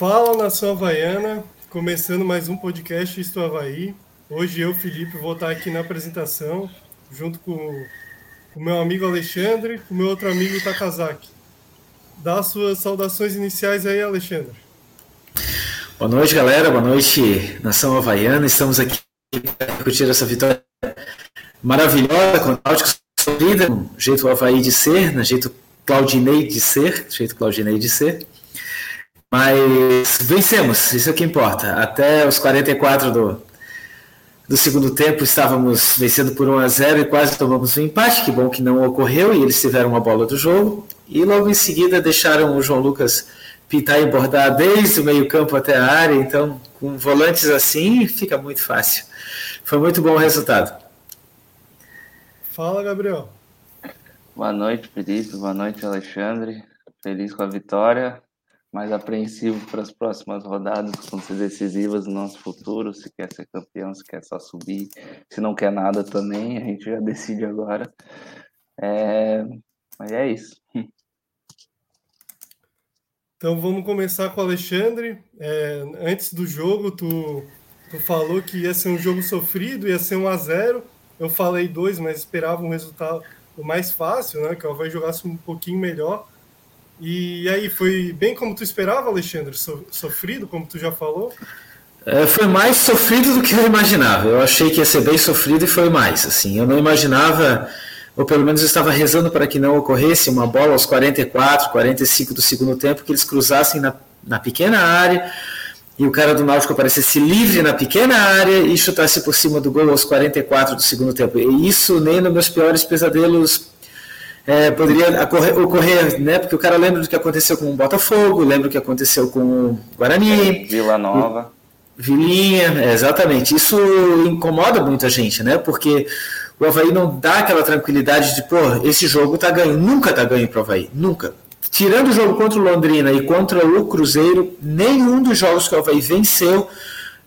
Fala nação havaiana, começando mais um podcast Isto Havaí. Hoje eu, Felipe, vou estar aqui na apresentação, junto com o meu amigo Alexandre, com o meu outro amigo Takazaki. Dá suas saudações iniciais aí, Alexandre. Boa noite, galera. Boa noite, nação havaiana. Estamos aqui para discutir essa vitória maravilhosa com o Náutico sofrida, um jeito Havaí de ser, no jeito Claudinei de ser, jeito Claudinei de ser. Mas vencemos, isso é o que importa. Até os 44 do, do segundo tempo estávamos vencendo por 1 a 0 e quase tomamos um empate. Que bom que não ocorreu e eles tiveram uma bola do jogo. E logo em seguida deixaram o João Lucas pintar e bordar desde o meio-campo até a área. Então, com volantes assim, fica muito fácil. Foi muito bom o resultado. Fala, Gabriel. Boa noite, Felipe. Boa noite, Alexandre. Feliz com a vitória mais apreensivo para as próximas rodadas, que vão ser decisivas no nosso futuro, se quer ser campeão, se quer só subir, se não quer nada também, a gente já decide agora. É... Mas é isso. Então vamos começar com o Alexandre. É, antes do jogo, tu, tu falou que ia ser um jogo sofrido, ia ser um a 0 Eu falei dois, mas esperava um resultado mais fácil, né? Que o Havaí jogasse um pouquinho melhor. E aí, foi bem como tu esperava, Alexandre? So, sofrido, como tu já falou? É, foi mais sofrido do que eu imaginava. Eu achei que ia ser bem sofrido e foi mais. Assim, eu não imaginava, ou pelo menos estava rezando para que não ocorresse uma bola aos 44, 45 do segundo tempo, que eles cruzassem na, na pequena área e o cara do Náutico aparecesse livre na pequena área e chutasse por cima do gol aos 44 do segundo tempo. E isso nem nos meus piores pesadelos é, poderia ocorrer, ocorrer, né? Porque o cara lembra do que aconteceu com o Botafogo, lembra do que aconteceu com o Guarani. Vila Nova. Vilinha, é, exatamente. Isso incomoda muita gente, né? Porque o Havaí não dá aquela tranquilidade de, pô, esse jogo tá ganho. Nunca tá ganho pro Havaí, nunca. Tirando o jogo contra o Londrina e contra o Cruzeiro, nenhum dos jogos que o Havaí venceu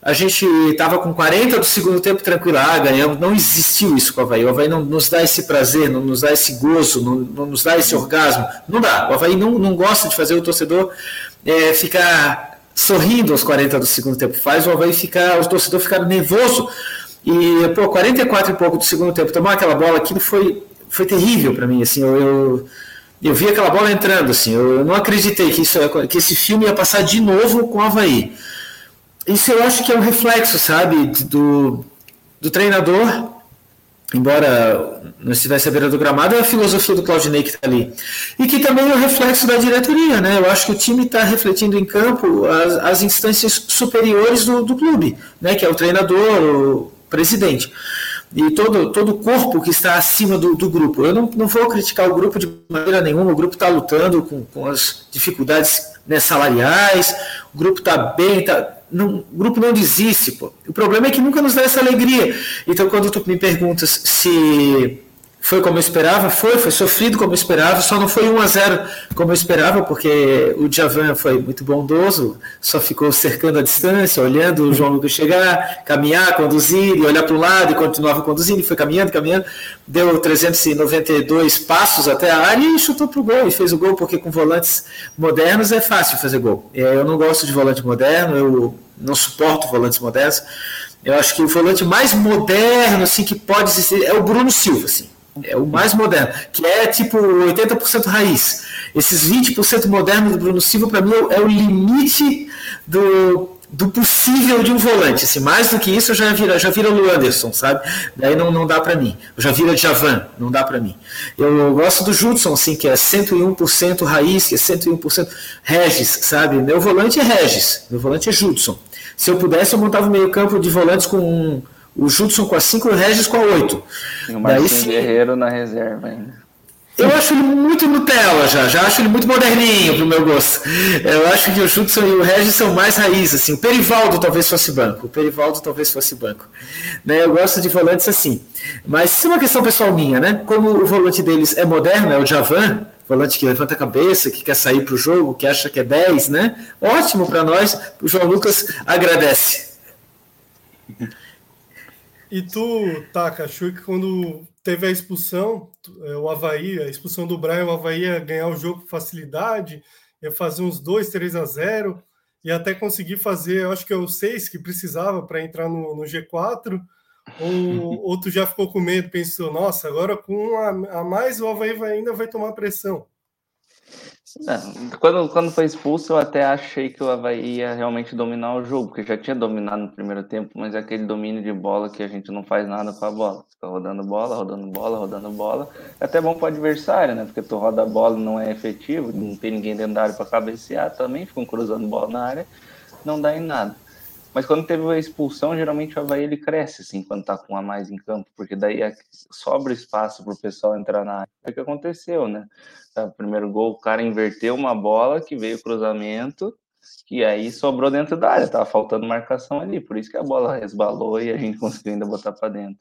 a gente estava com 40 do segundo tempo tranquilo, ah, ganhamos. Não existiu isso com o Havaí. O Havaí não nos dá esse prazer, não nos dá esse gozo, não, não nos dá esse orgasmo. Não dá. O Havaí não, não gosta de fazer o torcedor é, ficar sorrindo aos 40 do segundo tempo. Faz o Havaí ficar, o torcedor ficar nervoso. E, pô, 44 e pouco do segundo tempo, tomar aquela bola, aquilo foi, foi terrível para mim. Assim, eu, eu, eu, vi aquela bola entrando, assim, eu não acreditei que, isso, que esse filme ia passar de novo com o Havaí isso eu acho que é um reflexo, sabe, do, do treinador, embora não estivesse à beira do gramado, é a filosofia do Claudinei que está ali. E que também é o reflexo da diretoria, né? Eu acho que o time está refletindo em campo as, as instâncias superiores do, do clube, né? Que é o treinador, o presidente e todo, todo o corpo que está acima do, do grupo. Eu não, não vou criticar o grupo de maneira nenhuma, o grupo está lutando com, com as dificuldades né, salariais, o grupo está bem, tá, não, o grupo não desiste, pô. O problema é que nunca nos dá essa alegria. Então, quando tu me perguntas se foi como eu esperava, foi, foi sofrido como eu esperava, só não foi 1 a 0 como eu esperava, porque o Javan foi muito bondoso, só ficou cercando a distância, olhando o João Lucas chegar, caminhar, conduzir, e olhar para o lado e continuava conduzindo, e foi caminhando, caminhando, deu 392 passos até a área e chutou para o gol, e fez o gol, porque com volantes modernos é fácil fazer gol. É, eu não gosto de volante moderno, eu não suporto volantes modernos, eu acho que o volante mais moderno assim, que pode existir é o Bruno Silva, assim é o mais moderno, que é tipo 80% raiz. Esses 20% modernos do Bruno Silva, para mim, é o limite do, do possível de um volante. Assim, mais do que isso, eu já vira, já vira o Anderson, sabe? Daí não, não dá para mim. Eu já vira Javan, não dá para mim. Eu gosto do Judson, assim, que é 101% raiz, que é 101% Regis, sabe? Meu volante é Regis, meu volante é Judson. Se eu pudesse, eu montava o meio campo de volantes com o Judson com a 5 e o Regis com a 8. E o Marcinho Guerreiro na reserva ainda. Eu acho ele muito Nutella já, já acho ele muito moderninho pro meu gosto. Eu acho que o Judson e o Regis são mais raiz, assim. O Perivaldo talvez fosse banco. O Perivaldo talvez fosse banco. Né, eu gosto de volantes assim. Mas isso é uma questão pessoal minha, né? Como o volante deles é moderno, é o Javan, volante que levanta a cabeça, que quer sair pro jogo, que acha que é 10, né? Ótimo para nós. O João Lucas agradece. E tu, Taka, achou que quando teve a expulsão, é, o Havaí, a expulsão do Brian, o Havaí ia ganhar o jogo com facilidade, ia fazer uns 2, 3 a 0. e até conseguir fazer, eu acho que é o 6 que precisava para entrar no, no G4, ou, ou tu já ficou com medo, pensou, nossa, agora com a, a mais o Havaí vai, ainda vai tomar pressão. Não, quando, quando foi expulso, eu até achei que o Havaí ia realmente dominar o jogo, porque já tinha dominado no primeiro tempo, mas é aquele domínio de bola que a gente não faz nada com a bola. Fica rodando bola, rodando bola, rodando bola. É até bom para o adversário, né? Porque tu roda a bola não é efetivo, não tem ninguém dentro da área para cabecear também, ficam cruzando bola na área, não dá em nada. Mas quando teve a expulsão, geralmente o Havaí ele cresce, assim, quando tá com a mais em campo, porque daí é, sobra espaço para o pessoal entrar na área. É o que aconteceu, né? O primeiro gol, o cara inverteu uma bola que veio cruzamento, e aí sobrou dentro da área, tava faltando marcação ali, por isso que a bola resbalou e a gente conseguiu ainda botar para dentro.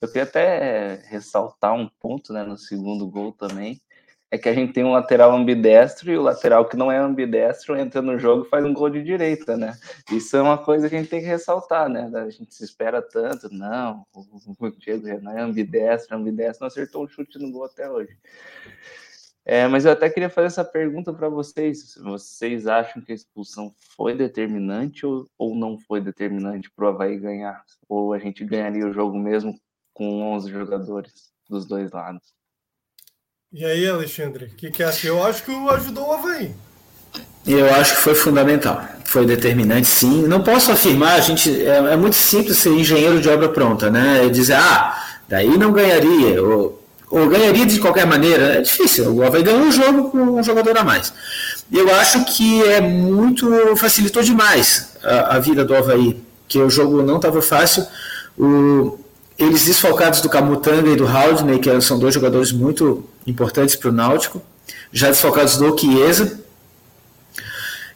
Eu queria até ressaltar um ponto, né, no segundo gol também, é que a gente tem um lateral ambidestro e o lateral que não é ambidestro entra no jogo e faz um gol de direita, né? Isso é uma coisa que a gente tem que ressaltar, né? A gente se espera tanto, não, o Diego Renan é ambidestro, ambidestro, não acertou um chute no gol até hoje. É, mas eu até queria fazer essa pergunta para vocês. Vocês acham que a expulsão foi determinante ou, ou não foi determinante para o Havaí ganhar? Ou a gente ganharia o jogo mesmo com 11 jogadores dos dois lados? E aí, Alexandre, o que, que acha? Eu acho que ajudou o Havaí. Eu acho que foi fundamental, foi determinante, sim. Não posso afirmar, a gente é, é muito simples ser engenheiro de obra pronta, né? E dizer, ah, daí não ganharia, ou, ou ganharia de qualquer maneira. É difícil. O Havaí ganhou um jogo com um jogador a mais. Eu acho que é muito facilitou demais a, a vida do Havaí, que o jogo não estava fácil. O, eles desfalcados do Camutanga e do Haldney, que são dois jogadores muito importantes para o Náutico, já desfalcados do Chiesa,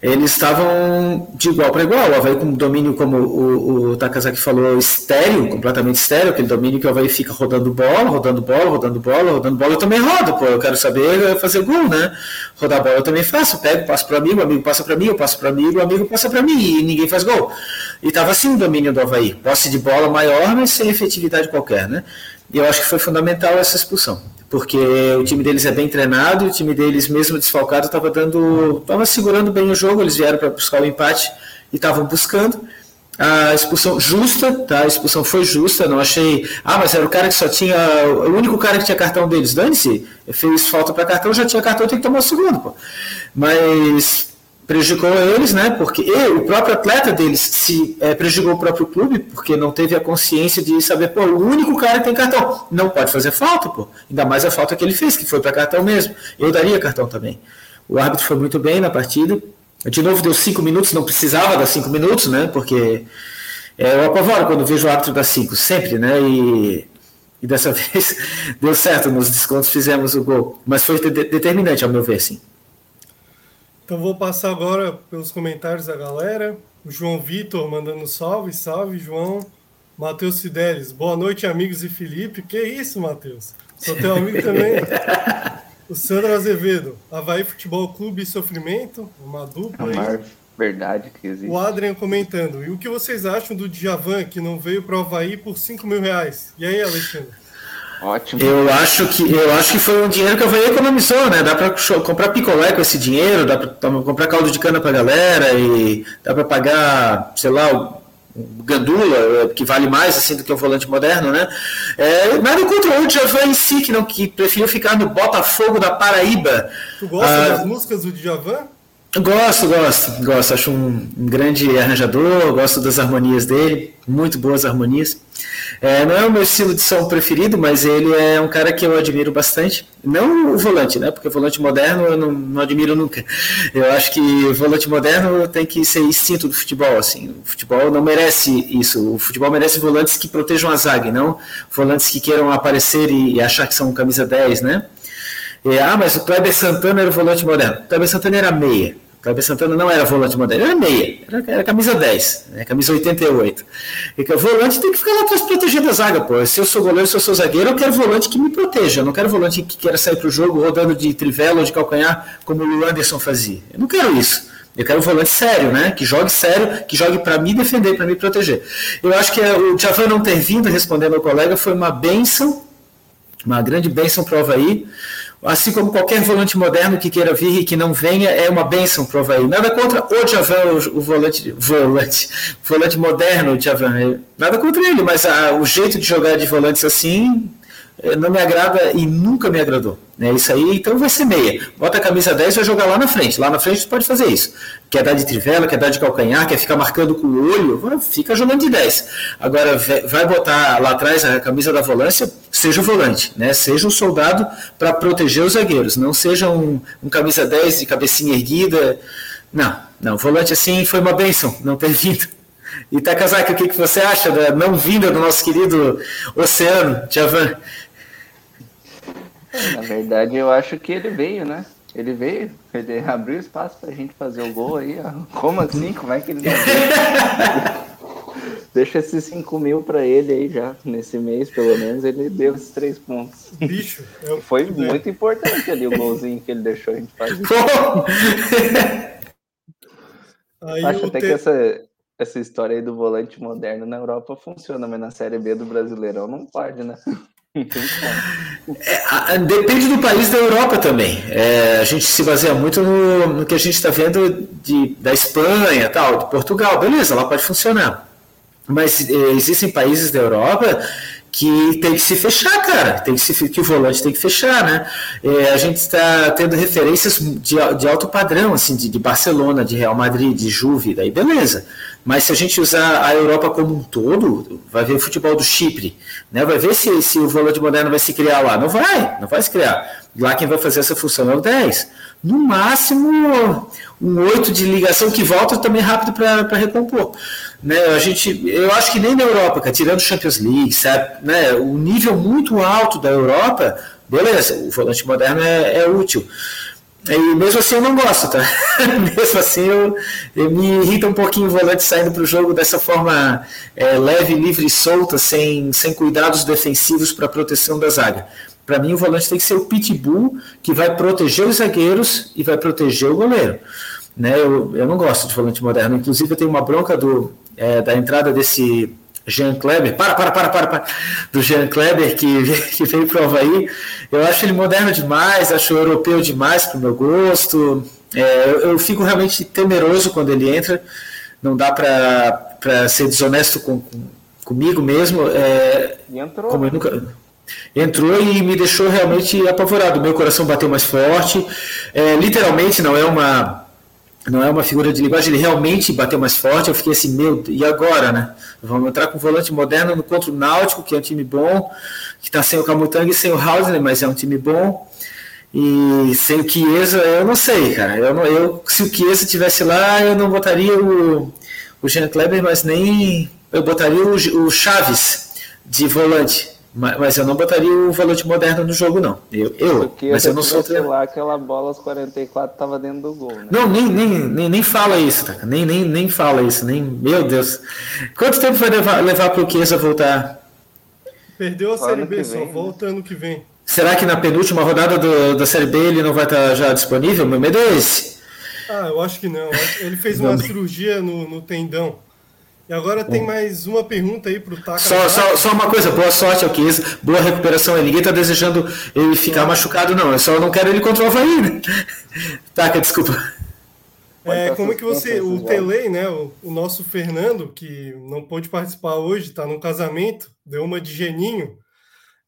eles estavam de igual para igual. O Havaí com domínio, como o, o Takazaki falou, estéreo, completamente estéreo, aquele domínio que o Havaí fica rodando bola, rodando bola, rodando bola, rodando bola. Eu também rodo, pô, eu quero saber fazer gol, né? Rodar bola eu também faço, pego, passo para amigo, amigo passa para mim, eu passo para amigo, amigo passa para mim e ninguém faz gol. E estava assim o domínio do Havaí, posse de bola maior, mas sem efetividade qualquer, né? E eu acho que foi fundamental essa expulsão porque o time deles é bem treinado, o time deles, mesmo desfalcado, estava dando, estava segurando bem o jogo, eles vieram para buscar o empate e estavam buscando. A expulsão justa, tá? A expulsão foi justa, não achei. Ah, mas era o cara que só tinha. O único cara que tinha cartão deles. Dane-se, fez falta para cartão, já tinha cartão, tem que tomar o segundo, pô. Mas prejudicou eles, né? Porque o próprio atleta deles se é, prejudicou o próprio clube, porque não teve a consciência de saber, pô, o único cara que tem cartão não pode fazer falta, pô. Ainda mais a falta que ele fez, que foi para cartão mesmo. Eu daria cartão também. O árbitro foi muito bem na partida. De novo deu cinco minutos, não precisava dar cinco minutos, né? Porque é, eu apavoro quando vejo o árbitro dar cinco, sempre, né? E, e dessa vez deu certo, nos descontos fizemos o gol. Mas foi de determinante, ao meu ver, sim. Então vou passar agora pelos comentários da galera. O João Vitor mandando salve, salve, João. Matheus Fidelis, boa noite, amigos e Felipe. Que isso, Matheus? Sou teu amigo também. o Sandro Azevedo, Havaí Futebol Clube e Sofrimento, uma dupla aí. Verdade que existe. O Adrian comentando, e o que vocês acham do Djavan, que não veio para o Havaí por 5 mil reais? E aí, Alexandre? Ótimo. Eu acho que eu acho que foi um dinheiro que a Havaí economizou, né? Dá para comprar picolé com esse dinheiro, dá para comprar caldo de cana para galera e dá para pagar, sei lá, o Gandula, que vale mais assim do que o volante moderno, né? É, nada contra o Djavan em si, que não que prefiro ficar no Botafogo da Paraíba. Tu gosta ah, das músicas do Djavan? Gosto, gosto, gosto. Acho um, grande arranjador, gosto das harmonias dele, muito boas harmonias. É, não é o meu estilo de som preferido, mas ele é um cara que eu admiro bastante. Não o volante, né? Porque o volante moderno eu não, não admiro nunca. Eu acho que o volante moderno tem que ser instinto do futebol. Assim, o futebol não merece isso. O futebol merece volantes que protejam a zaga, não volantes que queiram aparecer e, e achar que são camisa 10, né? Ah, mas o Kleber Santana era o volante moderno. O Kleber Santana era meia. O Kleber Santana não era volante moderno, era meia. Era, era camisa 10, né, camisa 88. E que o volante tem que ficar lá atrás protegendo a zaga, pô. Se eu sou goleiro, se eu sou zagueiro, eu quero volante que me proteja. Eu não quero volante que queira sair para o jogo rodando de trivela ou de calcanhar, como o Anderson fazia. Eu não quero isso. Eu quero um volante sério, né? Que jogue sério, que jogue para me defender, para me proteger. Eu acho que o Javan não ter vindo responder meu colega foi uma benção, uma grande benção para o. assim como qualquer volante moderno que queira vir e que não venha, é uma benção para o Havaí. Nada contra o Javan, o, volante, volante, volante moderno, o Javan. Nada contra ele, mas a, o jeito de jogar de volantes assim não me agrada e nunca me agradou. Né? Isso aí, então vai ser meia. Bota a camisa 10 e vai jogar lá na frente. Lá na frente você pode fazer isso. Quer dar de trivela, quer dar de calcanhar, quer ficar marcando com o olho, fica jogando de 10. Agora, vai botar lá atrás a camisa da volância, seja o volante, né? seja um soldado para proteger os zagueiros. Não seja um, um camisa 10 de cabecinha erguida. Não, não. Volante assim foi uma benção não ter vindo. E Takazaki, o que, que você acha da não vinda do nosso querido Oceano, Javan? Na verdade, eu acho que ele veio, né? Ele veio, ele abriu espaço pra gente fazer o gol aí. Ó. Como assim? Como é que ele não veio? Deixa esses 5 mil pra ele aí já, nesse mês, pelo menos, ele deu esses três pontos. Bicho, eu... foi muito importante ali o golzinho que ele deixou a gente fazer. Aí Acho até te... que essa, essa história aí do volante moderno na Europa funciona, mas na Série B do Brasileirão não pode, né? É, depende do país da Europa também. É, a gente se baseia muito no, no que a gente está vendo de, da Espanha, tal, de Portugal. Beleza, lá pode funcionar. Mas é, existem países da Europa que tem que se fechar, cara. Tem que, se, que o volante tem que fechar, né? É, a gente está tendo referências de, de alto padrão, assim, de, de, Barcelona, de Real Madrid, de Juve, daí beleza. Mas se a gente usar a Europa como um todo, vai ver o futebol do Chipre, né? Vai ver se, se o volante moderno vai se criar lá. Não vai, não vai se criar. Lá quem vai fazer essa função é o 10. No máximo, um 8 de ligação que volta também rápido para recompor. Né, a gente, eu acho que nem na Europa, cara, tirando Champions League, sabe, né, o nível muito alto da Europa, beleza, o volante moderno é, é útil. E mesmo assim eu não gosto, tá? mesmo assim eu, eu, me irrita um pouquinho o volante saindo para o jogo dessa forma é, leve, livre e solta, sem, sem cuidados defensivos para proteção da zaga. Para mim o volante tem que ser o pitbull que vai proteger os zagueiros e vai proteger o goleiro. Né? Eu, eu não gosto de volante moderno. Inclusive eu tenho uma bronca do, é, da entrada desse Jean Kleber, para, para, para, para, para, do Jean Kleber que, que veio para o Havaí, eu acho ele moderno demais, acho europeu demais para o meu gosto, é, eu, eu, fico realmente temeroso quando ele entra, não dá para ser desonesto com, com, comigo mesmo, é, entrou. como eu nunca... Entrou e me deixou realmente apavorado. Meu coração bateu mais forte. É, literalmente, não é uma não é uma figura de linguagem, ele realmente bateu mais forte. Eu fiquei assim, meu, e agora, né? Vamos entrar com o volante moderno contra o Náutico, que é um time bom, que está sem o Camutanga e sem o Hauser, mas é um time bom. E sem o Chiesa, eu não sei, cara. Eu, não, eu se o Chiesa tivesse lá, eu não botaria o, o Jean Kleber, mas nem. Eu botaria o, o Chaves de volante. Mas eu não botaria o volante moderno no jogo, não. Eu, eu mas eu não sou lá aquela bola aos 44 estava dentro do gol. Né? Não, nem, nem, nem, nem fala isso, tá? Nem, nem, nem fala isso. Nem, meu Deus. Quanto tempo vai levar, levar para o Chiesa voltar? Perdeu a Série B, só volta ano que vem. Será que na penúltima rodada do, da Série B ele não vai estar já disponível? Meu medo é esse. Ah, eu acho que não. Ele fez uma cirurgia no, no tendão. E agora tem mais uma pergunta aí para o Taka. Só, só, só, uma coisa, boa sorte ao Kies, boa recuperação. Ninguém está desejando ele ficar machucado, não. Eu só não quero ele contra o Havaí, né? Taka, desculpa. É, como é que você, o Tele, né, o, o, nosso Fernando, que não pôde participar hoje, está no casamento, deu uma de geninho,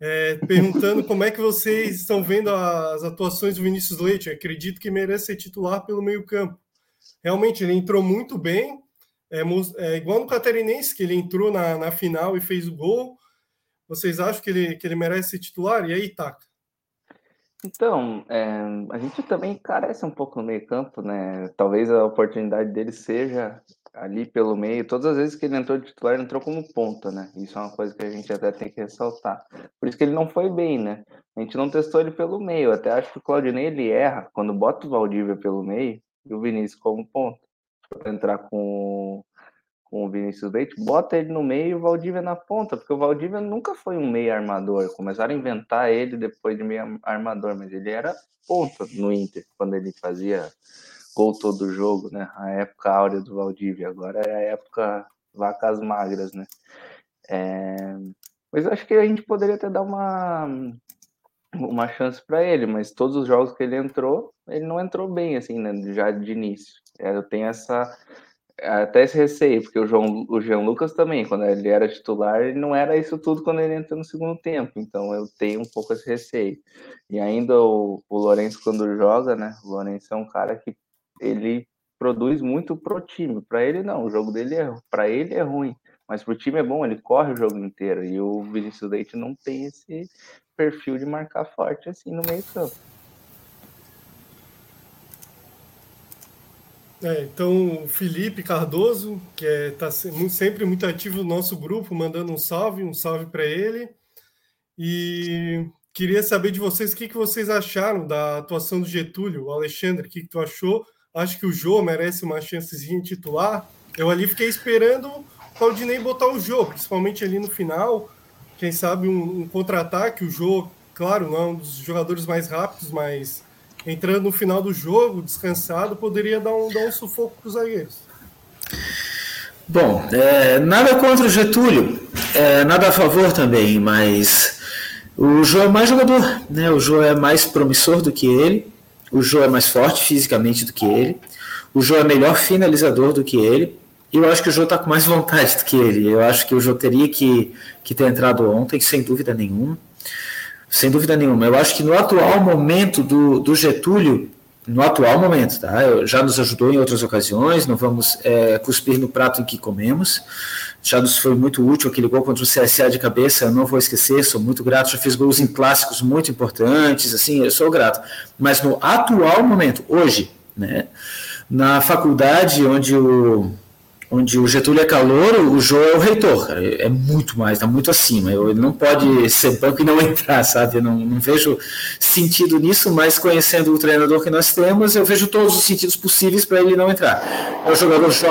é, perguntando como é que vocês estão vendo as atuações do Vinícius Leite. Eu acredito que merece ser titular pelo meio campo. Realmente, ele entrou muito bem, é, é, igual no Catarinense, que ele entrou na, na final e fez o gol. Vocês acham que ele, que ele merece ser titular? E aí, Taca? Então, é, a gente também carece um pouco no meio campo, né? Talvez a oportunidade dele seja ali pelo meio. Todas as vezes que ele entrou de titular, ele entrou como ponta, né? Isso é uma coisa que a gente até tem que ressaltar. Por isso que ele não foi bem, né? A gente não testou ele pelo meio. Até acho que o Claudinei ele erra quando bota o Valdívia pelo meio e o Vinícius como ponta entrar com, com o Vinícius Leite, bota ele no meio e o Valdívia na ponta, porque o Valdívia nunca foi um meio armador. Começaram a inventar ele depois de meio armador, mas ele era ponta no Inter, quando ele fazia gol todo jogo, né? A época áurea do Valdívia, agora é a época vacas magras, né? É... Mas acho que a gente poderia até dar uma uma chance para ele, mas todos os jogos que ele entrou, ele não entrou bem, assim, né, já de início. É, eu tenho essa até esse receio, porque o João, o Jean Lucas também, quando ele era titular, ele não era isso tudo quando ele entra no segundo tempo, então eu tenho um pouco esse receio. E ainda o, o Lourenço, quando joga, né, o Lourenço é um cara que ele produz muito pro time, para ele não, o jogo dele é, para ele é ruim, mas pro time é bom, ele corre o jogo inteiro, e o Vinícius Leite não tem esse perfil de marcar forte assim no meio campo. É, então, o Felipe Cardoso, que está é, tá sempre muito ativo no nosso grupo, mandando um salve, um salve para ele. E queria saber de vocês o que, que vocês acharam da atuação do Getúlio. Alexandre, o que, que tu achou? Acho que o Jô merece uma chancezinha titular. Eu ali fiquei esperando o Claudinei botar o Jô, principalmente ali no final. Quem sabe um, um contra-ataque. O Jô, claro, não é um dos jogadores mais rápidos, mas entrando no final do jogo, descansado, poderia dar um, dar um sufoco para os zagueiros. Bom, é, nada contra o Getúlio, é, nada a favor também, mas o Jô é mais jogador, né? O Jô é mais promissor do que ele, o Jô é mais forte fisicamente do que ele, o Jô é melhor finalizador do que ele, e eu acho que o Jô está com mais vontade do que ele. Eu acho que o Jô teria que, que ter entrado ontem, sem dúvida nenhuma. Sem dúvida nenhuma. Eu acho que no atual momento do, do Getúlio, no atual momento, tá? já nos ajudou em outras ocasiões, não vamos é, cuspir no prato em que comemos. Já nos foi muito útil aquele gol contra o CSA de cabeça, eu não vou esquecer, sou muito grato. Já fiz gols em clássicos muito importantes, assim, eu sou grato. Mas no atual momento, hoje, né, na faculdade onde o onde o Getúlio é calor, o Jô é o reitor, cara. É muito mais, está muito acima. ele não pode ser banco e não entrar, sabe? Eu não, não vejo sentido nisso, mas conhecendo o treinador que nós temos, eu vejo todos os sentidos possíveis para ele não entrar. É o jogador jo...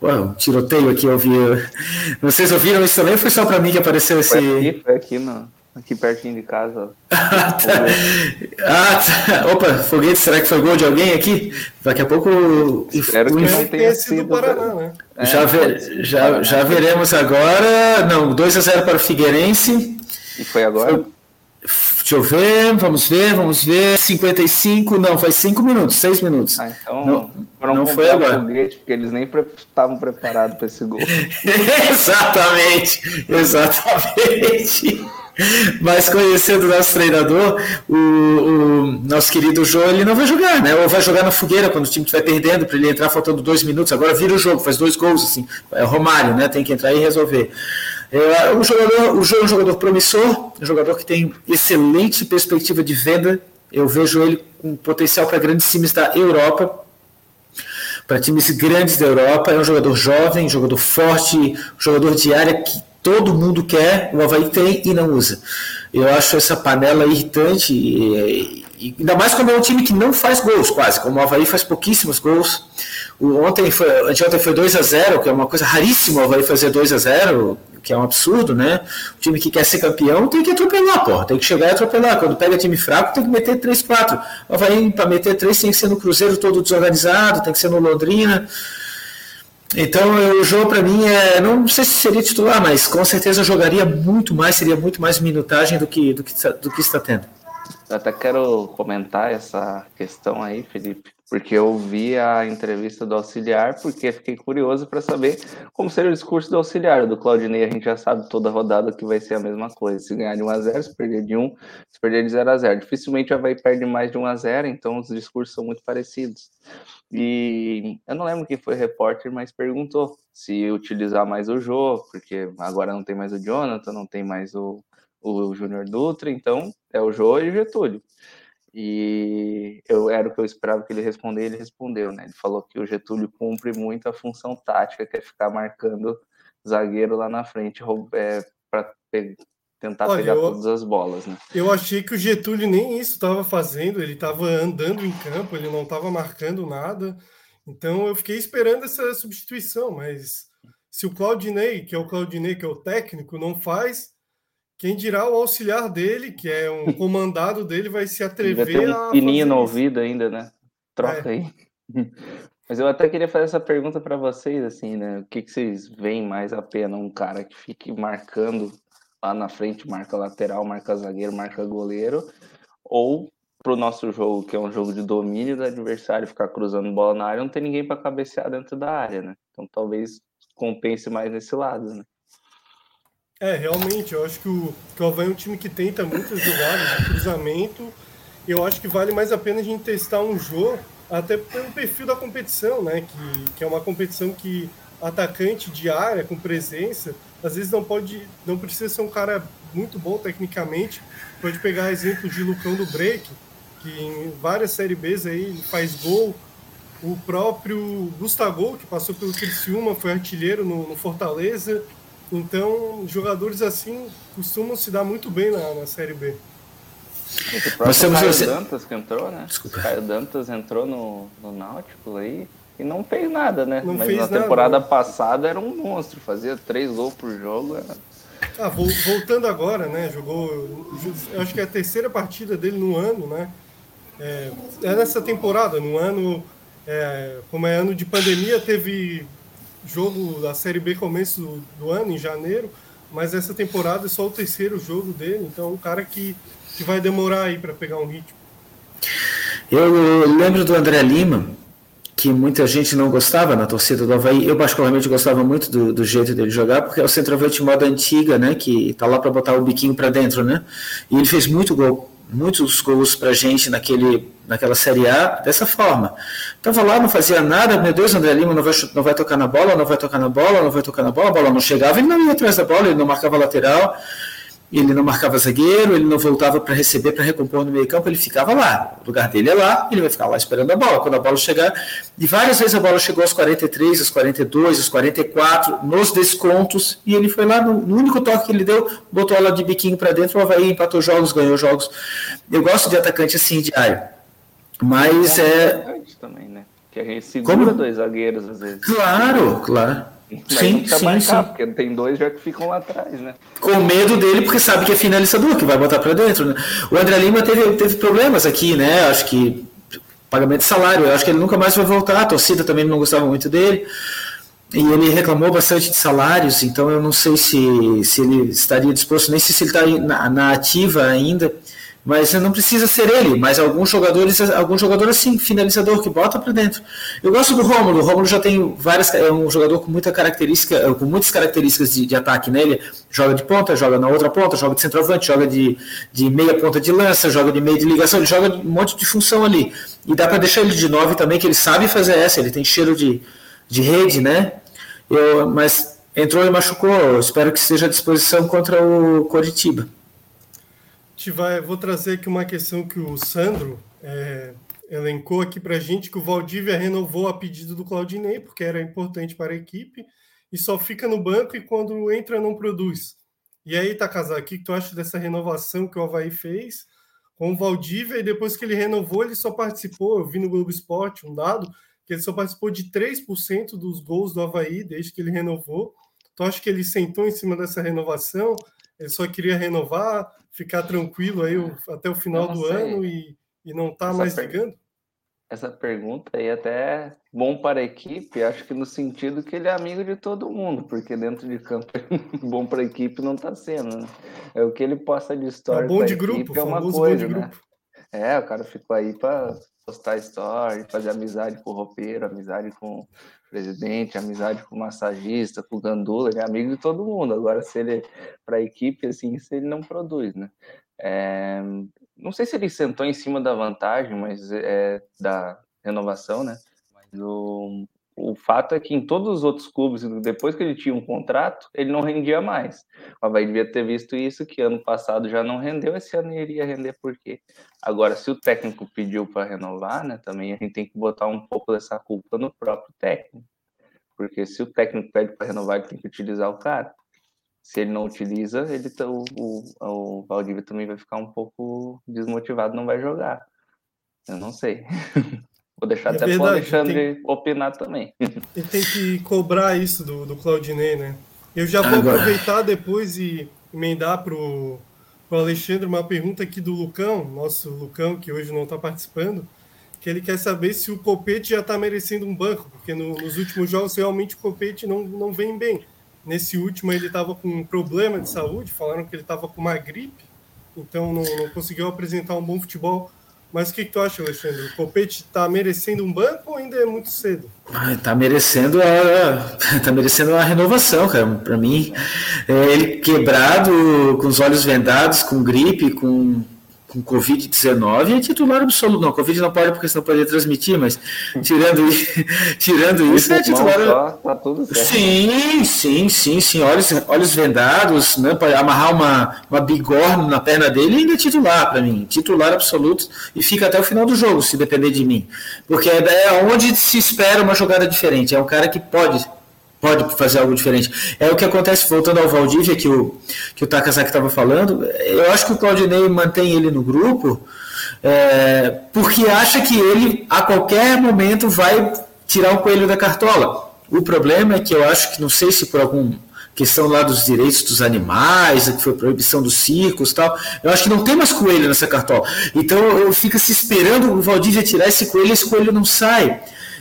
um tiroteio aqui, eu vi. Vocês ouviram isso também ou foi só para mim que apareceu esse. Foi aqui, foi aqui não. Aqui pertinho de casa. ah, tá. ah, tá. Opa, foguete, será que foi gol de alguém aqui? Daqui a pouco. Espero que não tenha sido. Do Paraná, né? É, já, ver, já, já veremos agora. Não, 2 a 0 para o Figueirense. E foi agora? Foi... Deixa eu ver, vamos ver, vamos ver. 55, não, faz 5 minutos, 6 minutos. Ah, então não, não foi agora. Foguete, porque eles nem estavam pre preparados para esse gol. exatamente, exatamente. Mas conhecendo o nosso treinador, o, o, nosso querido Jô, ele não vai jogar, né? Ou vai jogar na fogueira quando o time estiver perdendo, para ele entrar faltando dois minutos. Agora vira o jogo, faz dois gols, assim. É Romário, né? Tem que entrar e resolver. É, o, jogador, o Jô é um jogador promissor, um jogador que tem excelente perspectiva de venda. Eu vejo ele com potencial para grandes times da Europa para times grandes da Europa. É um jogador jovem, jogador forte, jogador de área que todo mundo quer, o Havaí tem e não usa. Eu acho essa panela irritante, e, e, ainda mais quando é um time que não faz gols quase, como o Havaí faz pouquíssimos gols. O, ontem foi, anteontem foi 2 a 0 que é uma coisa raríssima o Havaí fazer 2 a 0 que é um absurdo, né? O time que quer ser campeão tem que atropelar, porra. Tem que chegar e atropelar. Quando pega time fraco, tem que meter 3, 4. O Havaí, para meter 3, tem que ser no Cruzeiro todo desorganizado, tem que ser no Londrina. Então, o jogo para mim é, não sei se seria titular, mas com certeza jogaria muito mais, seria muito mais minutagem do que do que, do que está tendo. Eu até quero comentar essa questão aí, Felipe, porque eu vi a entrevista do auxiliar, porque fiquei curioso para saber como seria o discurso do auxiliar. Do Claudinei a gente já sabe toda rodada que vai ser a mesma coisa. Se ganhar de 1 a 0 se perder de 1, se perder de 0 a 0 Dificilmente já vai perder mais de 1 a 0 então os discursos são muito parecidos. E eu não lembro quem foi o repórter, mas perguntou se utilizar mais o Jô, porque agora não tem mais o Jonathan, não tem mais o, o Júnior Dutra, então é o Jô e o Getúlio. E eu era o que eu esperava que ele respondesse, ele respondeu, né? Ele falou que o Getúlio cumpre muito a função tática, que é ficar marcando zagueiro lá na frente é, para tentar Olha, pegar eu, todas as bolas, né? Eu achei que o Getúlio nem isso estava fazendo, ele estava andando em campo, ele não estava marcando nada. Então eu fiquei esperando essa substituição, mas se o Claudinei, que é o Claudinei, que é o técnico, não faz, quem dirá o auxiliar dele, que é um comandado dele, vai se atrever ter um a. Pininho no ouvido ainda, né? Troca é. aí. Mas eu até queria fazer essa pergunta para vocês, assim, né? O que, que vocês veem mais a pena? Um cara que fique marcando lá na frente marca lateral, marca zagueiro, marca goleiro, ou para o nosso jogo, que é um jogo de domínio do adversário, ficar cruzando bola na área, não tem ninguém para cabecear dentro da área, né? Então talvez compense mais nesse lado, né? É, realmente, eu acho que o, que o Havaí é um time que tenta muitas jogadas de cruzamento. Eu acho que vale mais a pena a gente testar um jogo, até pelo perfil da competição, né? Que, que é uma competição que atacante de área, com presença, às vezes não pode, não precisa ser um cara muito bom tecnicamente. Pode pegar exemplo de Lucão do Break, que em várias Série Bs aí faz gol. O próprio Gustavo, que passou pelo Criciúma, foi artilheiro no, no Fortaleza. Então, jogadores assim costumam se dar muito bem na, na Série B. O próprio Caio você... Dantas que entrou, né? Desculpa. Caio Dantas entrou no, no Náutico aí e não fez nada, né? Não Mas na temporada nada. passada era um monstro, fazia três gols por jogo. Era... Ah, voltando agora, né? Jogou, acho que é a terceira partida dele no ano, né? É, é nessa temporada, no ano, é, como é ano de pandemia, teve jogo da Série B começo do ano, em janeiro, mas essa temporada é só o terceiro jogo dele, então é um cara que, que vai demorar aí para pegar um ritmo. Eu lembro do André Lima, que muita gente não gostava na torcida do Havaí. Eu, particularmente, gostava muito do, do jeito dele jogar, porque é o centroavante moda antiga, né? Que tá lá para botar o biquinho para dentro, né? E ele fez muito gol muitos gols para gente naquele, naquela Série A dessa forma. Tava lá, não fazia nada, meu Deus, André Lima não vai, não vai tocar na bola, não vai tocar na bola, não vai tocar na bola, a bola não chegava, ele não ia atrás da bola, ele não marcava lateral, ele não marcava zagueiro, ele não voltava para receber, para recompor no meio campo, ele ficava lá. O lugar dele é lá, ele vai ficar lá esperando a bola. Quando a bola chegar, e várias vezes a bola chegou aos 43, aos 42, aos 44, nos descontos, e ele foi lá, no, no único toque que ele deu, botou ela de biquinho para dentro, o Havaí empatou jogos, ganhou jogos. Eu gosto de atacante assim, de área. Mas é. Também, né? Que a gente segura Como? dois zagueiros às vezes. Claro, claro. Mas sim, não sim, marcar, sim. porque tem dois já que ficam lá atrás, né? Com medo dele, porque sabe que é finalizador, que vai botar para dentro. Né? O André Lima teve, teve problemas aqui, né? Acho que pagamento de salário, eu acho que ele nunca mais vai voltar. A torcida também não gostava muito dele. E ele reclamou bastante de salários, então eu não sei se, se ele estaria disposto, nem se, se ele está na, na ativa ainda mas não precisa ser ele, mas alguns jogadores, algum jogador assim, finalizador que bota para dentro. Eu gosto do Rômulo, o Rômulo já tem várias, é um jogador com muita característica, é, com muitas características de, de ataque, né? Ele joga de ponta, joga na outra ponta, joga de centroavante, joga de, de meia ponta de lança, joga de meio de ligação, ele joga um monte de função ali. E dá para deixar ele de nove também, que ele sabe fazer essa, ele tem cheiro de, de rede, né? Eu, mas entrou e machucou, espero que esteja à disposição contra o Coritiba gente vai, vou trazer aqui uma questão que o Sandro é, elencou aqui para a gente, que o Valdívia renovou a pedido do Claudinei, porque era importante para a equipe, e só fica no banco e quando entra não produz. E aí, Takazaki, o que tu acha dessa renovação que o Havaí fez com o Valdívia, e depois que ele renovou, ele só participou, eu vi no Globo Esporte um dado, que ele só participou de 3% dos gols do Havaí desde que ele renovou. Tu acha que ele sentou em cima dessa renovação? Ele só queria renovar? Ficar tranquilo aí até o final do ano e, e não tá essa mais per... ligando? Essa pergunta aí é até bom para a equipe, acho que no sentido que ele é amigo de todo mundo, porque dentro de campo bom para a equipe não está sendo, né? É o que ele posta de história. É bom de grupo, é uma coisa, né? Grupo. É, o cara ficou aí para postar story, fazer amizade com o roupeiro, amizade com presidente, amizade com o massagista, com o gandula, ele é amigo de todo mundo. Agora, se ele, para a equipe, assim, se ele não produz, né? É, não sei se ele sentou em cima da vantagem, mas é da renovação, né? Mas o, o fato é que em todos os outros clubes, depois que ele tinha um contrato, ele não rendia mais. O Havaí devia ter visto isso, que ano passado já não rendeu, esse ano iria render por quê? Agora, se o técnico pediu para renovar, né, também a gente tem que botar um pouco dessa culpa no próprio técnico. Porque se o técnico pede para renovar, ele tem que utilizar o cara. Se ele não utiliza, ele tá, o, o, o também vai ficar um pouco desmotivado, não vai jogar. Eu não sei. Vou deixar é até para o Alexandre tem... opinar também. Ele tem que cobrar isso do, do Claudinei, né? Eu já vou Agora. aproveitar depois e emendar para o Alexandre uma pergunta aqui do Lucão, nosso Lucão, que hoje não está participando, que ele quer saber se o Copete já está merecendo um banco, porque no, nos últimos jogos realmente o Copete não, não vem bem. Nesse último ele estava com um problema de saúde, falaram que ele estava com uma gripe, então não, não, conseguiu apresentar um bom futebol. Mas o que, que tu acha, Alexandre? O Copete está merecendo um banco ou ainda é muito cedo? Está merecendo a, tá merecendo a renovação, cara. Para mim, é, ele quebrado, com os olhos vendados, com gripe, com com Covid-19 é titular absoluto. Não, Covid não pode porque senão poderia transmitir, mas tirando, tirando isso, é titular. Só, tá tudo certo. Sim, sim, sim, sim. Olhos, olhos vendados, né, para amarrar uma, uma bigorna na perna dele, ainda é titular para mim. Titular absoluto e fica até o final do jogo, se depender de mim. Porque é, é onde se espera uma jogada diferente. É um cara que pode pode fazer algo diferente. É o que acontece, voltando ao Valdívia, que o, que o Takazaki estava falando, eu acho que o Claudinei mantém ele no grupo é, porque acha que ele, a qualquer momento, vai tirar o coelho da cartola. O problema é que eu acho que, não sei se por alguma questão lá dos direitos dos animais, que foi proibição dos circos tal, eu acho que não tem mais coelho nessa cartola. Então eu fico se esperando o Valdívia tirar esse coelho, esse coelho não sai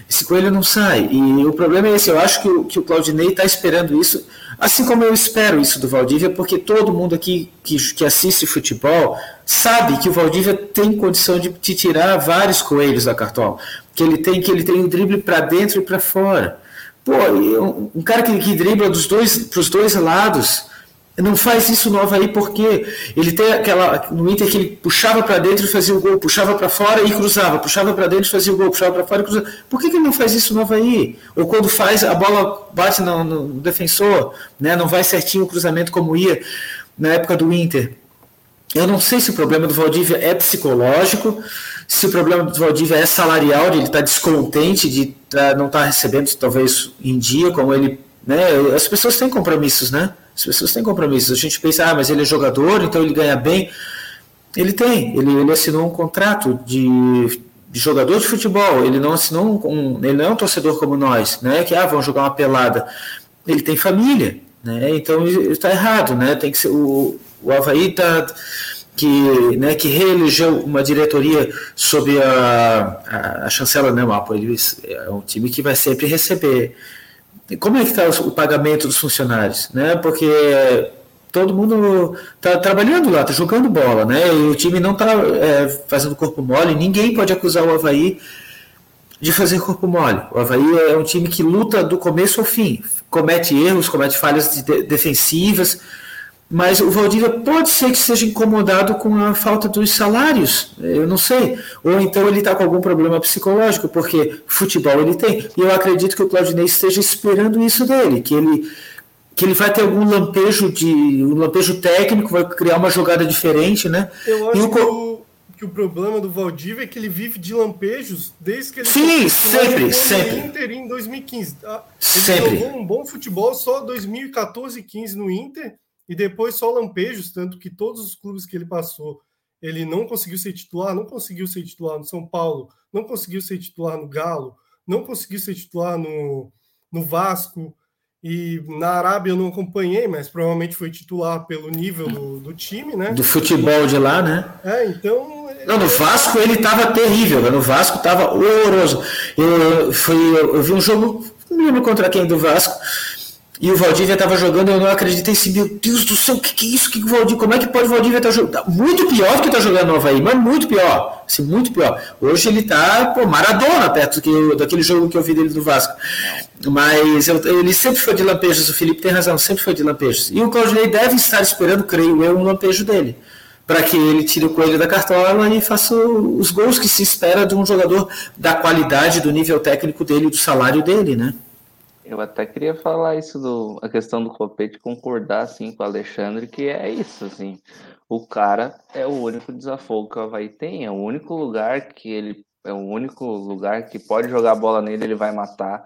esse coelho não sai. E o problema é esse, eu acho que o, que o Claudinei está esperando isso, assim como eu espero isso do Valdívia, porque todo mundo aqui que, que assiste futebol sabe que o Valdívia tem condição de, de tirar vários coelhos da cartola, que ele tem que ele tem um drible para dentro e para fora. Pô, um cara que, que dribla dos dois para os dois lados, não faz isso no Havaí porque ele tem aquela. No Inter que ele puxava para dentro e fazia o gol, puxava para fora e cruzava, puxava para dentro e fazia o gol, puxava para fora e cruzava. Por que, que ele não faz isso no Havaí? Ou quando faz, a bola bate no, no defensor, né, não vai certinho o cruzamento como ia na época do Inter. Eu não sei se o problema do Valdívia é psicológico, se o problema do Valdívia é salarial, de ele estar tá descontente de tá, não estar tá recebendo talvez em dia, como ele. Né, as pessoas têm compromissos, né? As pessoas têm compromissos. A gente pensa, ah, mas ele é jogador, então ele ganha bem. Ele tem, ele, ele assinou um contrato de, de jogador de futebol, ele não assinou um, ele não é um torcedor como nós, né? Que ah, vão jogar uma pelada. Ele tem família, né? Então está errado, né? Tem que ser o, o Havaí está que, né, que reelegeu uma diretoria sob a, a, a chancela né, Mapo. Ele é um time que vai sempre receber como é que está o pagamento dos funcionários, né? Porque todo mundo está trabalhando lá, está jogando bola, né? E o time não está é, fazendo corpo mole. Ninguém pode acusar o Havaí de fazer corpo mole. O Havaí é um time que luta do começo ao fim, comete erros, comete falhas de defensivas mas o Valdívia pode ser que seja incomodado com a falta dos salários, eu não sei. Ou então ele está com algum problema psicológico, porque futebol ele tem. E eu acredito que o Claudinei esteja esperando isso dele, que ele, que ele vai ter algum lampejo de um lampejo técnico, vai criar uma jogada diferente, né? Eu acho o... que, o, que o problema do Valdívia é que ele vive de lampejos desde que ele Sim, sempre, sempre. Inter em 2015. Tá? Ele sempre. jogou um bom futebol só 2014 e 15 no Inter e depois só lampejos, tanto que todos os clubes que ele passou, ele não conseguiu ser titular, não conseguiu ser titular no São Paulo, não conseguiu ser titular no Galo, não conseguiu ser titular no, no Vasco, e na Arábia eu não acompanhei, mas provavelmente foi titular pelo nível do, do time, né? Do futebol de lá, né? É, então. Não, no Vasco ele estava terrível, né? no Vasco estava horroroso. Eu, fui, eu, eu vi um jogo, não lembro contra quem do Vasco, e o Valdívia estava jogando, eu não acreditei assim, meu Deus do céu, o que, que é isso? Que que o Valdívia, como é que pode o Valdívia estar tá jogando? Muito pior do que está jogando no Havaí, mas muito pior. Assim, muito pior. Hoje ele está pô, maradona perto que, daquele jogo que eu vi dele do Vasco. Mas eu, ele sempre foi de lampejos, o Felipe tem razão, sempre foi de lampejos. E o Claudinei deve estar esperando, creio eu, um lampejo dele. Para que ele tire o coelho da cartola e faça os gols que se espera de um jogador da qualidade, do nível técnico dele, do salário dele, né? Eu até queria falar isso do a questão do copete, concordar assim com o Alexandre, que é isso, assim. O cara é o único desafogo que o Havaí tem, é o único lugar que ele é o único lugar que pode jogar a bola nele, ele vai matar,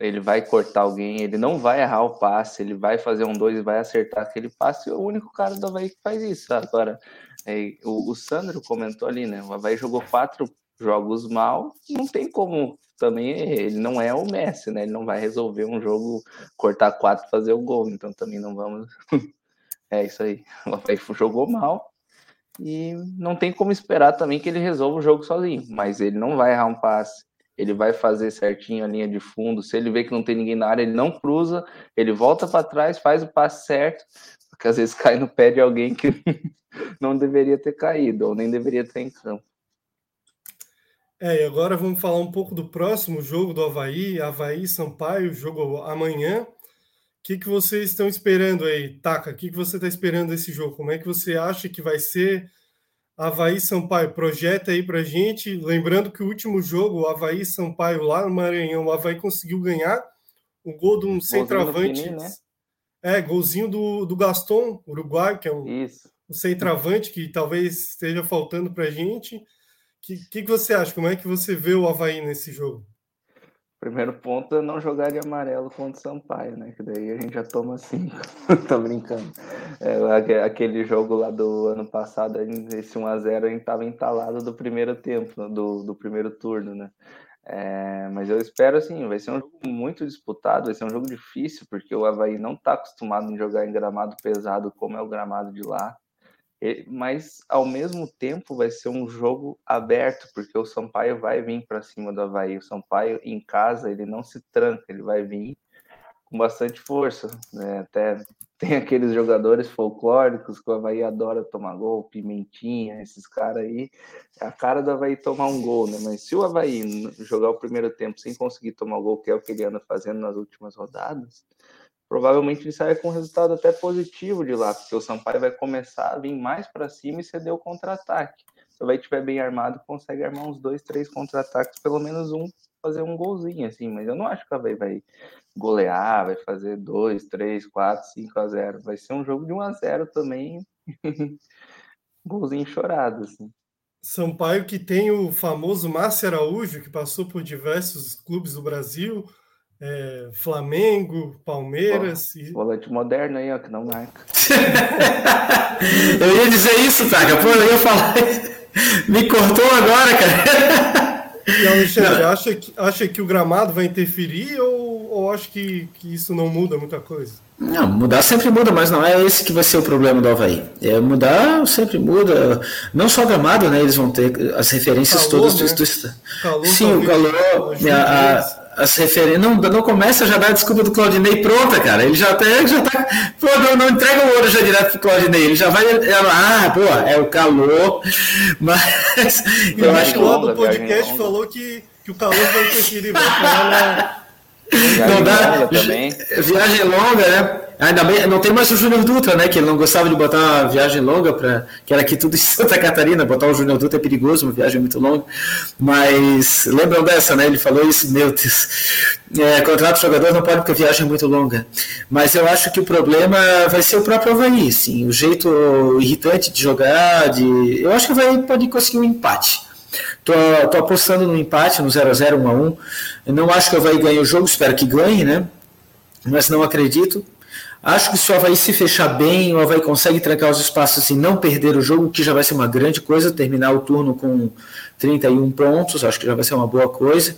ele vai cortar alguém, ele não vai errar o passe, ele vai fazer um dois e vai acertar aquele passe, é o único cara do Havaí que faz isso. Agora, é, o, o Sandro comentou ali, né? O Havaí jogou quatro jogos mal, não tem como também ele não é o Messi, né? Ele não vai resolver um jogo, cortar quatro, fazer o gol. Então também não vamos. é isso aí. O Havaí jogou mal e não tem como esperar também que ele resolva o jogo sozinho. Mas ele não vai errar um passe, ele vai fazer certinho a linha de fundo. Se ele vê que não tem ninguém na área, ele não cruza, ele volta para trás, faz o passe certo, porque às vezes cai no pé de alguém que não deveria ter caído ou nem deveria ter em campo. É, e agora vamos falar um pouco do próximo jogo do Havaí, Havaí Sampaio, jogo amanhã. O que, que vocês estão esperando aí, Taka? O que, que você está esperando desse jogo? Como é que você acha que vai ser? Havaí Sampaio, projeta aí pra gente. Lembrando que o último jogo, o Havaí Sampaio lá no Maranhão, o Havaí conseguiu ganhar o gol de um centroavante. né? É, golzinho do, do Gaston, uruguaio, que é um, um centroavante que talvez esteja faltando pra gente que, que, que você acha? Como é que você vê o Havaí nesse jogo? Primeiro ponto é não jogar de amarelo contra o Sampaio, né? Que daí a gente já toma cinco. Tô brincando. É, aquele jogo lá do ano passado, esse 1x0, a gente tava entalado do primeiro tempo, do, do primeiro turno, né? É, mas eu espero assim, vai ser um jogo muito disputado, vai ser um jogo difícil, porque o Havaí não está acostumado em jogar em gramado pesado como é o gramado de lá mas ao mesmo tempo vai ser um jogo aberto, porque o Sampaio vai vir para cima do Havaí. O Sampaio em casa ele não se tranca, ele vai vir com bastante força. Né? Até tem aqueles jogadores folclóricos que o Havaí adora tomar gol, Pimentinha, esses caras aí. É a cara do Havaí tomar um gol, né? Mas se o Havaí jogar o primeiro tempo sem conseguir tomar gol, que é o que ele anda fazendo nas últimas rodadas, provavelmente ele sai com um resultado até positivo de lá, porque o Sampaio vai começar a vir mais para cima e ceder o contra-ataque. Se o Havaí estiver bem armado, consegue armar uns dois, três contra-ataques, pelo menos um, fazer um golzinho, assim, mas eu não acho que o Havaí vai golear, vai fazer dois, três, quatro, cinco a zero. Vai ser um jogo de 1 a 0 também, golzinho chorado, assim. Sampaio que tem o famoso Márcio Araújo, que passou por diversos clubes do Brasil, é, Flamengo, Palmeiras. e... Volante moderno aí, ó, que não marca. eu ia dizer isso, Taca. Pô, eu ia falar. Me cortou agora, cara. E Alexandre, acha que, acha que o gramado vai interferir ou, ou acha que, que isso não muda muita coisa? Não, mudar sempre muda, mas não é esse que vai ser o problema do Havaí. É, mudar sempre muda. Não só gramado, né? Eles vão ter as referências calor, todas né? do, do... Calor, Sim, o calor. A, a, as referências. Não, não começa já a dar desculpa do Claudinei pronta, cara. Ele já até já tá. Pô, não, não entrega o ouro já direto pro Claudinei. Ele já vai. ah, pô, é o calor. Mas eu acho que o do podcast falou que, que o calor vai interferir. Vai falar não dá. Viagem longa, né? Ainda bem, não tem mais o Júnior Dutra, né? Que ele não gostava de botar uma viagem longa, pra, que era aqui tudo em Santa Catarina. Botar o Júnior Dutra é perigoso, uma viagem muito longa. Mas lembram dessa, né? Ele falou isso, meu Deus. É, contrato jogador não pode porque a viagem é muito longa. Mas eu acho que o problema vai ser o próprio Havaí, sim. O jeito irritante de jogar. De... Eu acho que o Havaí pode conseguir um empate. Tô, tô apostando no empate, no 0x0, 1x1. Eu não acho que o Havaí ganhe o jogo, espero que ganhe, né? Mas não acredito. Acho que se o Havaí se fechar bem, o Havaí consegue trancar os espaços e não perder o jogo, que já vai ser uma grande coisa, terminar o turno com 31 pontos, acho que já vai ser uma boa coisa.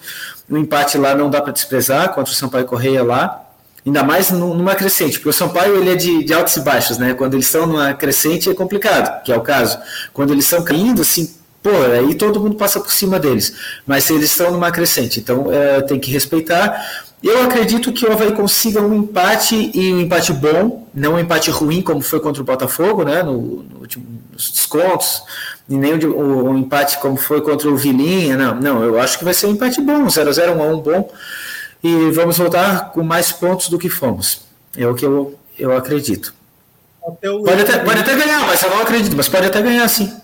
O empate lá não dá para desprezar contra o Sampaio Correia lá, ainda mais numa crescente, porque o Sampaio ele é de, de altos e baixos, né? Quando eles estão numa crescente é complicado, que é o caso. Quando eles estão caindo, assim, pô, aí todo mundo passa por cima deles. Mas eles estão numa crescente, então é, tem que respeitar. Eu acredito que o Havaí consiga um empate e um empate bom, não um empate ruim como foi contra o Botafogo, né, no, no último, nos descontos, e nem um, um, empate como foi contra o Vilinha, não, não, eu acho que vai ser um empate bom, 0x0, 1x1 bom, e vamos voltar com mais pontos do que fomos, é o que eu, eu acredito. Até pode, até, pode até ganhar, mas eu não acredito, mas pode até ganhar sim.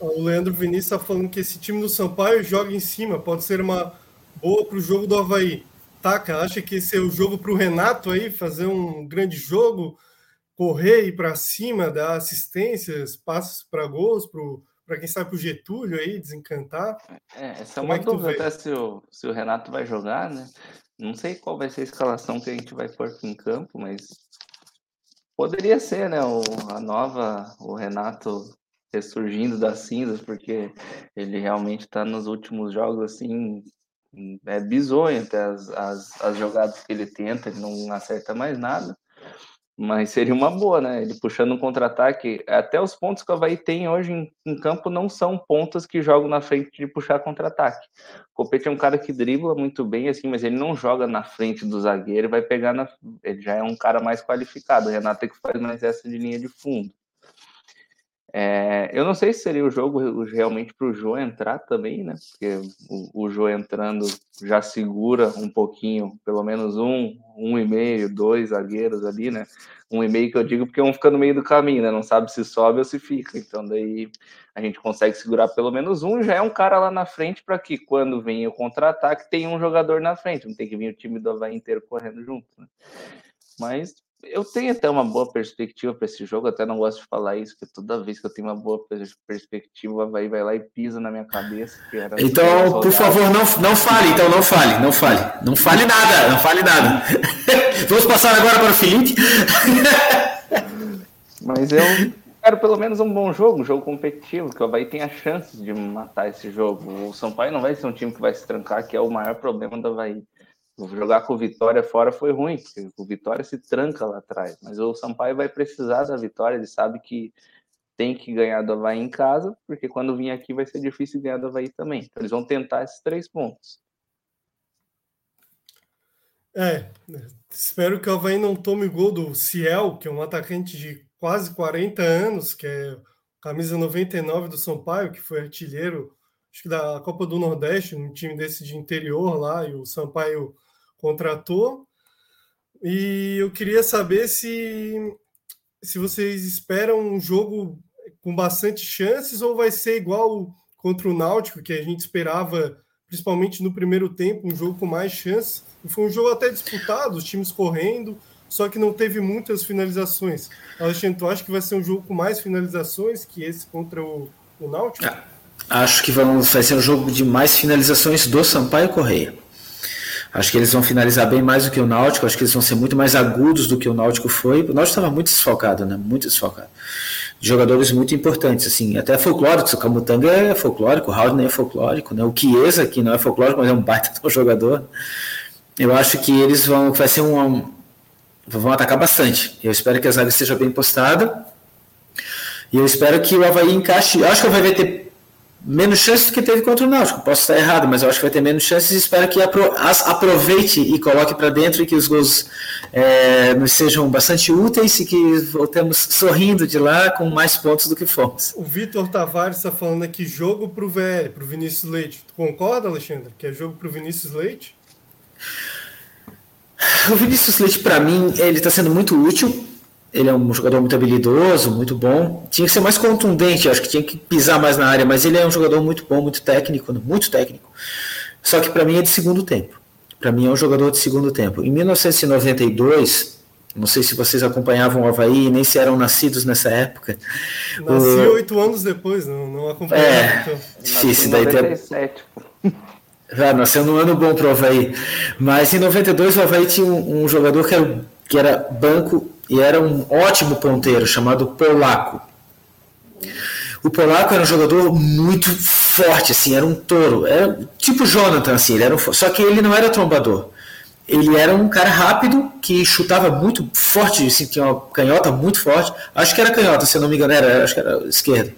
O Leandro Vinícius está falando que esse time do Sampaio joga em cima, pode ser uma boa para o jogo do Havaí. Taca, acha que esse é o jogo para o Renato aí, fazer um grande jogo, correr e para cima, dar assistências, passos para gols, para quem sabe para o Getúlio aí, desencantar? É, essa é uma é dúvida até se o, se o Renato vai jogar, né? Não sei qual vai ser a escalação que a gente vai pôr aqui em campo, mas poderia ser, né? O, a nova, o Renato ressurgindo das cinzas, porque ele realmente está nos últimos jogos assim. É bizonho até as, as, as jogadas que ele tenta, ele não acerta mais nada. Mas seria uma boa, né? Ele puxando um contra-ataque. Até os pontos que o Havaí tem hoje em, em, campo não são pontas que jogam na frente de puxar contra-ataque. O Copete é um cara que dribla muito bem, assim, mas ele não joga na frente do zagueiro vai pegar na. Ele já é um cara mais qualificado. O Renato é que faz mais essa de linha de fundo. É, eu não sei se seria o jogo realmente para o Jô entrar também, né? Porque o, o entrando já segura um pouquinho, pelo menos um, um e meio, dois zagueiros ali, né? Um e meio que eu digo porque um fica no meio do caminho, né? Não sabe se sobe ou se fica. Então daí a gente consegue segurar pelo menos um. Já é um cara lá na frente para que quando vem o contra-ataque tem um jogador na frente, não tem que vir o time do Havaí inteiro correndo junto, né? Mas eu tenho até uma boa perspectiva para esse jogo, até não gosto de falar isso, porque toda vez que eu tenho uma boa perspectiva, o Havaí vai lá e pisa na minha cabeça. então, por favor, não, não fale, então não fale, não fale. Não fale nada, não fale nada. Vamos passar agora para o Felipe. Mas eu quero pelo menos um bom jogo, um jogo competitivo, que o Havaí tenha chances de matar esse jogo. O São Paulo não vai ser um time que vai se trancar, que é o maior problema do Havaí jogar com o Vitória fora foi ruim, porque o Vitória se tranca lá atrás. Mas o Sampaio vai precisar da vitória, ele sabe que tem que ganhar do Havaí em casa, porque quando vir aqui vai ser difícil ganhar do Havaí também. Então eles vão tentar esses três pontos. É, espero que o Havaí não tome gol do Ciel, que é um atacante de quase 40 anos, que é camisa 99 do Sampaio, que foi artilheiro acho que da Copa do Nordeste, um time desse de interior lá, e o Sampaio contratou. E eu queria saber se, se vocês esperam um jogo com bastante chances ou vai ser igual contra o Náutico, que a gente esperava, principalmente no primeiro tempo, um jogo com mais chances. E foi um jogo até disputado, os times correndo, só que não teve muitas finalizações. Alexandre, tu acha que vai ser um jogo com mais finalizações que esse contra o, o Náutico? Acho que vamos, vai ser um jogo de mais finalizações do Sampaio Correia. Acho que eles vão finalizar bem mais do que o Náutico, acho que eles vão ser muito mais agudos do que o Náutico foi. O Náutico estava muito desfalcado, né? Muito desfalcado. Jogadores muito importantes, assim, até folclóricos. O Camutanga é folclórico, o Haldner é folclórico, né? O Chiesa, que não é folclórico, mas é um baita jogador. Eu acho que eles vão, vai ser um, vão atacar bastante. Eu espero que a zaga esteja bem postada. E eu espero que o Havaí encaixe. Eu acho que o Havaí vai ter menos chances do que teve contra o Náutico. Posso estar errado, mas eu acho que vai ter menos chances e espero que aproveite e coloque para dentro e que os gols é, nos sejam bastante úteis e que voltemos sorrindo de lá com mais pontos do que fomos. O Vitor Tavares está falando aqui jogo para o VL, para o Vinícius Leite. Tu concorda, Alexandre, que é jogo para o Vinícius Leite? O Vinícius Leite, para mim, ele está sendo muito útil ele é um jogador muito habilidoso, muito bom. Tinha que ser mais contundente, acho que tinha que pisar mais na área, mas ele é um jogador muito bom, muito técnico, muito técnico. Só que para mim é de segundo tempo. Para mim é um jogador de segundo tempo. Em 1992, não sei se vocês acompanhavam o Havaí, nem se eram nascidos nessa época. Nasci oito anos depois, não, não acompanhava. É, então. difícil. Daí 97, tem... Já nasceu num ano bom para o Havaí. Mas em 92 o Havaí tinha um, um jogador que era, que era banco e era um ótimo ponteiro chamado Polaco. O Polaco era um jogador muito forte, assim, era um touro, era tipo Jonathan, assim, ele era um, só que ele não era trombador ele era um cara rápido que chutava muito forte, assim, tinha uma canhota muito forte. Acho que era canhota, se eu não me engano, era, acho que era esquerda.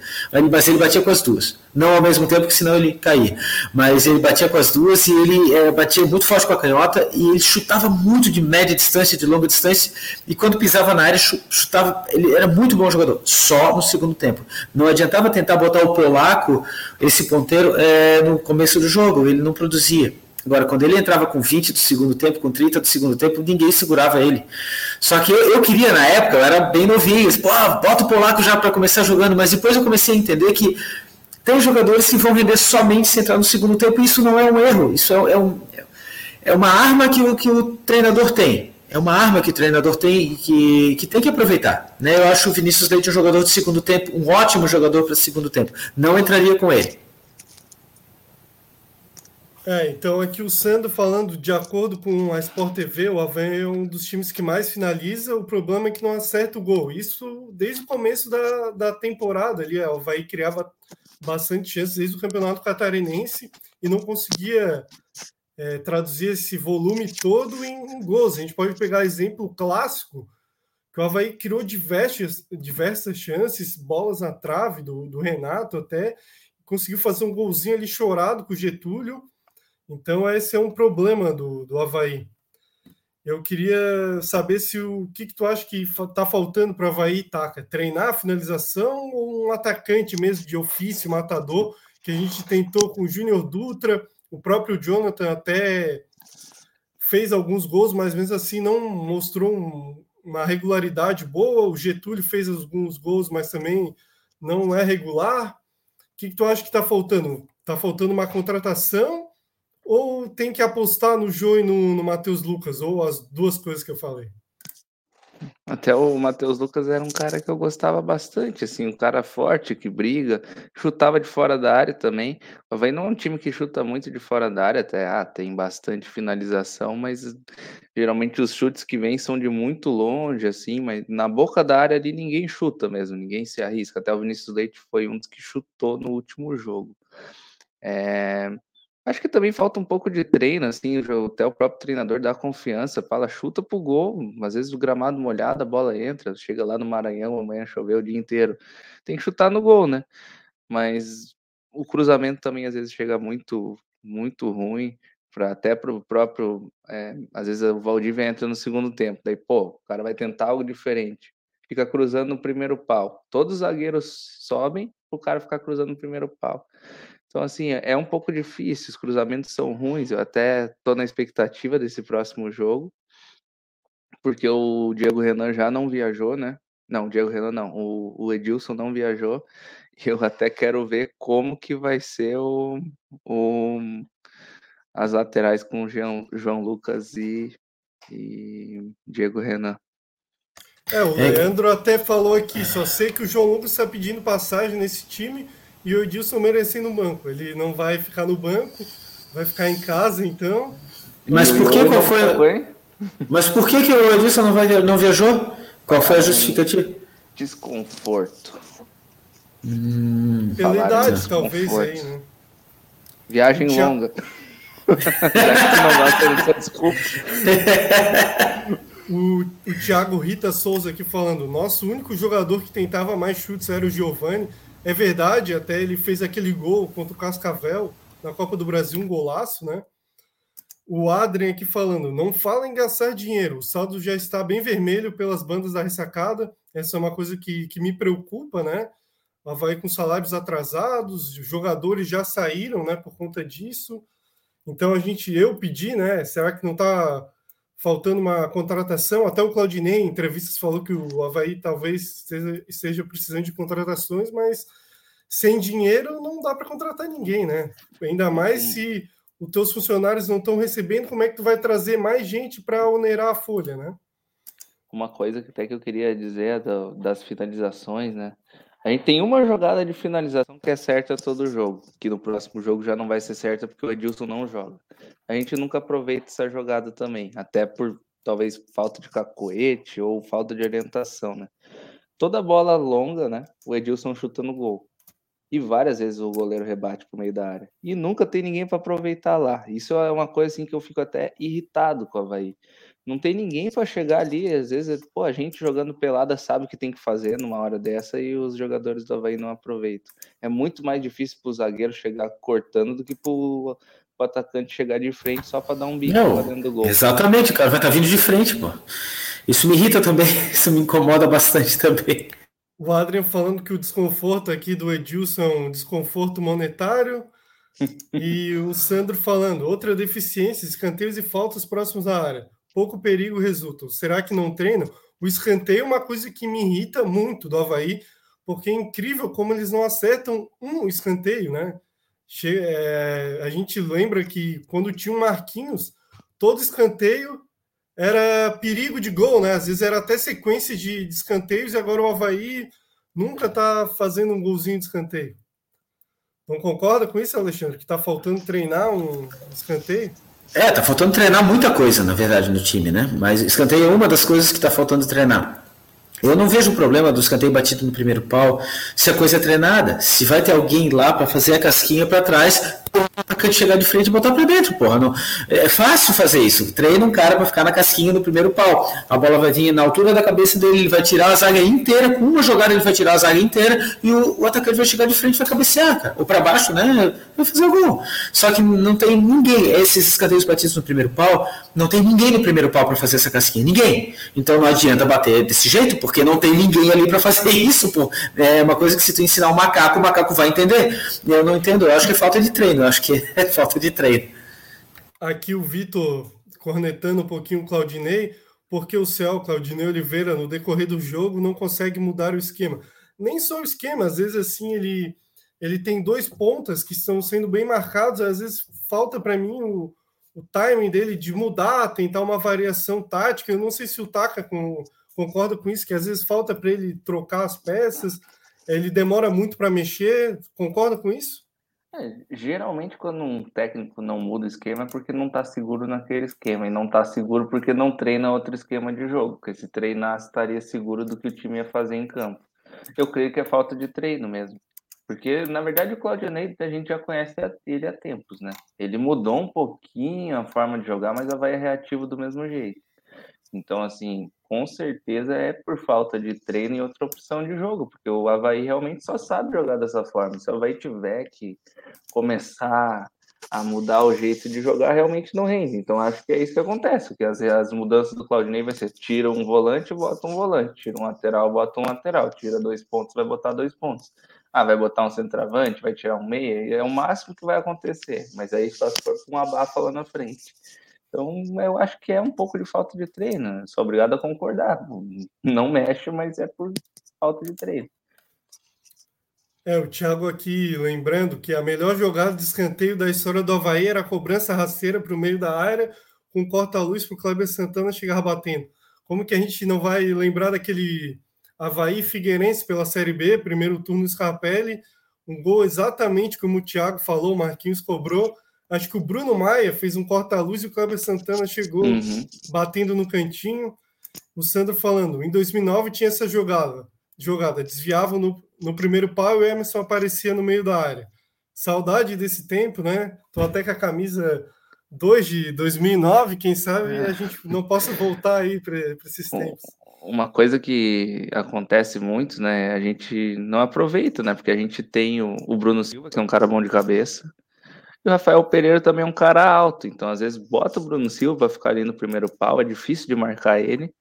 Mas ele batia com as duas. Não ao mesmo tempo, que senão ele caía. Mas ele batia com as duas e ele é, batia muito forte com a canhota e ele chutava muito de média distância, de longa distância. E quando pisava na área, chutava. Ele era muito bom jogador, só no segundo tempo. Não adiantava tentar botar o polaco, esse ponteiro, é, no começo do jogo, ele não produzia. Agora, quando ele entrava com 20 do segundo tempo, com 30 do segundo tempo, ninguém segurava ele. Só que eu, eu queria, na época, eu era bem novinho, pô, bota o polaco já para começar jogando, mas depois eu comecei a entender que tem jogadores que vão render somente se entrar no segundo tempo, e isso não é um erro, isso é, é, um, é uma arma que o, que o treinador tem. É uma arma que o treinador tem que, que tem que aproveitar. Né? Eu acho o Vinícius Leite um jogador de segundo tempo, um ótimo jogador para segundo tempo. Não entraria com ele. É, então aqui o Sandro falando, de acordo com a Sport TV, o Havaí é um dos times que mais finaliza, o problema é que não acerta o gol. Isso desde o começo da, da temporada ali, o Havaí criava bastante chances desde o Campeonato Catarinense e não conseguia é, traduzir esse volume todo em, em gols. A gente pode pegar exemplo clássico, que o Havaí criou diversas, diversas chances, bolas na trave do, do Renato até, conseguiu fazer um golzinho ali chorado com o Getúlio. Então, esse é um problema do, do Havaí. Eu queria saber se o que, que tu acha que está faltando para o Havaí, Taca? Treinar a finalização ou um atacante mesmo de ofício, matador, que a gente tentou com o Júnior Dutra, o próprio Jonathan até fez alguns gols, mas mesmo assim não mostrou um, uma regularidade boa. O Getúlio fez alguns gols, mas também não é regular. O que, que tu acha que está faltando? Está faltando uma contratação ou tem que apostar no Jô e no, no Matheus Lucas? Ou as duas coisas que eu falei? Até o Matheus Lucas era um cara que eu gostava bastante, assim, um cara forte, que briga, chutava de fora da área também. O Havaí não é um time que chuta muito de fora da área, até ah, tem bastante finalização, mas geralmente os chutes que vêm são de muito longe, assim, mas na boca da área ali ninguém chuta mesmo, ninguém se arrisca. Até o Vinícius Leite foi um dos que chutou no último jogo. É... Acho que também falta um pouco de treino, assim, até o próprio treinador dá confiança, fala, chuta pro gol, às vezes o gramado molhado, a bola entra, chega lá no Maranhão, amanhã choveu o dia inteiro. Tem que chutar no gol, né? Mas o cruzamento também às vezes chega muito, muito ruim, pra, até pro próprio, é, às vezes o Valdívia entra no segundo tempo, daí, pô, o cara vai tentar algo diferente, fica cruzando no primeiro pau. Todos os zagueiros sobem, o cara ficar cruzando no primeiro pau. Então, assim, é, é um pouco difícil, os cruzamentos são ruins. Eu até estou na expectativa desse próximo jogo, porque o Diego Renan já não viajou, né? Não, o Diego Renan não, o, o Edilson não viajou. E eu até quero ver como que vai ser o, o as laterais com o Jean, João Lucas e, e Diego Renan. É, o Leandro até falou aqui, só sei que o João Lucas está pedindo passagem nesse time e o Edilson merecendo o banco. Ele não vai ficar no banco, vai ficar em casa, então. Mas por que qual foi? Mas por que, que o Edilson não, vai, não viajou? Qual foi a justificativa? Desconforto. Hum, Pela idade, talvez aí, né? Viagem longa. o, o Thiago Rita Souza aqui falando: nosso único jogador que tentava mais chutes era o Giovani. É verdade, até ele fez aquele gol contra o Cascavel na Copa do Brasil, um golaço, né? O Adrien aqui falando, não fala em gastar dinheiro, o saldo já está bem vermelho pelas bandas da ressacada, essa é uma coisa que, que me preocupa, né? O Havaí com salários atrasados, os jogadores já saíram, né, por conta disso. Então a gente, eu pedi, né, será que não está faltando uma contratação? Até o Claudinei, em entrevistas, falou que o Havaí talvez esteja, precisando de contratações, mas sem dinheiro não dá para contratar ninguém, né? Ainda mais Sim. se os teus funcionários não estão recebendo, como é que tu vai trazer mais gente para onerar a folha, né? Uma coisa que até que eu queria dizer é das finalizações, né? A gente tem uma jogada de finalização que é certa todo jogo, que no próximo jogo já não vai ser certa porque o Edilson não joga. A gente nunca aproveita essa jogada também, até por talvez falta de cacoete ou falta de orientação, né? Toda bola longa, né? O Edilson chuta no gol. E várias vezes o goleiro rebate pro meio da área. E nunca tem ninguém para aproveitar lá. Isso é uma coisa assim que eu fico até irritado com o Havaí. Não tem ninguém para chegar ali. Às vezes, pô, a gente jogando pelada sabe o que tem que fazer numa hora dessa e os jogadores do Havaí não aproveitam. É muito mais difícil pro zagueiro chegar cortando do que pro, pro atacante chegar de frente só para dar um bico lá dentro do gol. Exatamente, o cara vai estar tá vindo de frente, pô. Isso me irrita também, isso me incomoda bastante também. O Adrian falando que o desconforto aqui do Edilson é um desconforto monetário. e o Sandro falando, outra deficiência, escanteios e faltas próximos à área. Pouco perigo resultam. Será que não treinam? O escanteio é uma coisa que me irrita muito do Havaí, porque é incrível como eles não acertam um escanteio, né? Che é, a gente lembra que quando tinha um Marquinhos, todo escanteio era perigo de gol, né? Às vezes era até sequência de, de escanteios e agora o Havaí nunca está fazendo um golzinho de escanteio. Não concorda com isso, Alexandre? Que está faltando treinar um escanteio? É, tá faltando treinar muita coisa, na verdade, no time, né? Mas escanteio é uma das coisas que está faltando treinar. Eu não vejo o problema do escanteio batido no primeiro pau se a coisa é treinada. Se vai ter alguém lá para fazer a casquinha para trás, o atacante chegar de frente e botar para dentro, porra. Não, é fácil fazer isso. Treina um cara para ficar na casquinha no primeiro pau. A bola vai vir na altura da cabeça dele, ele vai tirar a zaga inteira, com uma jogada ele vai tirar a zaga inteira e o, o atacante vai chegar de frente e vai cabecear, cara. Ou para baixo, né? Vai fazer o gol. Só que não tem ninguém. Esses escanteios batidos no primeiro pau, não tem ninguém no primeiro pau para fazer essa casquinha. Ninguém. Então não adianta bater desse jeito, porque não tem ninguém ali para fazer isso, pô. É uma coisa que se tu ensinar o um macaco, o macaco vai entender. Eu não entendo. Eu acho que é falta de treino. Acho que é falta de treino. Aqui o Vitor cornetando um pouquinho o Claudinei, porque o céu, Claudinei Oliveira, no decorrer do jogo, não consegue mudar o esquema. Nem só o esquema, às vezes assim ele, ele tem dois pontas que estão sendo bem marcados, às vezes falta para mim o, o timing dele de mudar, tentar uma variação tática. Eu não sei se o Taka com, concorda com isso, que às vezes falta para ele trocar as peças, ele demora muito para mexer. Concorda com isso? É, geralmente, quando um técnico não muda o esquema, é porque não está seguro naquele esquema. E não está seguro porque não treina outro esquema de jogo. Porque se treinasse, estaria seguro do que o time ia fazer em campo. Eu creio que é falta de treino mesmo. Porque, na verdade, o Claudionei a gente já conhece ele há tempos, né? Ele mudou um pouquinho a forma de jogar, mas vai é reativo do mesmo jeito. Então, assim, com certeza é por falta de treino e outra opção de jogo, porque o Havaí realmente só sabe jogar dessa forma. Se o Havaí tiver que começar a mudar o jeito de jogar, realmente não rende. Então acho que é isso que acontece, que as, as mudanças do Claudinei vai ser tira um volante, bota um volante, tira um lateral, bota um lateral, tira dois pontos, vai botar dois pontos. Ah, vai botar um centroavante, vai tirar um meia, é o máximo que vai acontecer, mas aí só se for com uma abafa lá na frente. Então, eu acho que é um pouco de falta de treino. Sou obrigado a concordar. Não mexe, mas é por falta de treino. É, o Thiago aqui lembrando que a melhor jogada de escanteio da história do Havaí era a cobrança rasteira para o meio da área, com corta-luz para o Kleber Santana chegar batendo. Como que a gente não vai lembrar daquele Havaí Figueirense pela Série B, primeiro turno Scarpelli, um gol exatamente como o Thiago falou, o Marquinhos cobrou, Acho que o Bruno Maia fez um corta-luz e o Kleber Santana chegou uhum. batendo no cantinho. O Sandro falando, em 2009 tinha essa jogada, jogada desviavam no, no primeiro pau e o Emerson aparecia no meio da área. Saudade desse tempo, né? Tô até com a camisa 2 de 2009, quem sabe é. a gente não possa voltar aí para esses tempos. Uma coisa que acontece muito, né? A gente não aproveita, né? Porque a gente tem o, o Bruno Silva, que é um cara bom de cabeça, e o Rafael Pereira também é um cara alto, então às vezes bota o Bruno Silva ficar ali no primeiro pau, é difícil de marcar ele.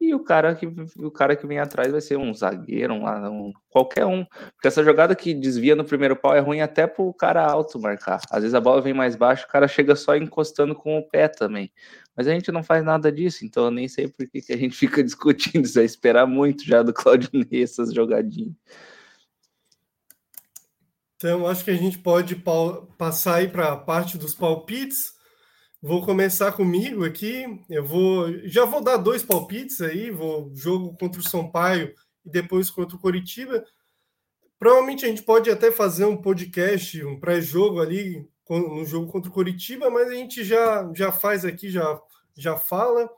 E o cara que o cara que vem atrás vai ser um zagueiro, um, um qualquer um. Porque essa jogada que desvia no primeiro pau é ruim até pro cara alto marcar. Às vezes a bola vem mais baixo, o cara chega só encostando com o pé também. Mas a gente não faz nada disso, então eu nem sei por que, que a gente fica discutindo isso, é esperar muito já do Claudio Ney essas jogadinhas. Então, acho que a gente pode passar aí para a parte dos palpites. Vou começar comigo aqui. Eu vou, já vou dar dois palpites aí. Vou jogo contra o Sampaio e depois contra o Coritiba. Provavelmente a gente pode até fazer um podcast, um pré-jogo ali no jogo contra o Coritiba, mas a gente já já faz aqui, já já fala.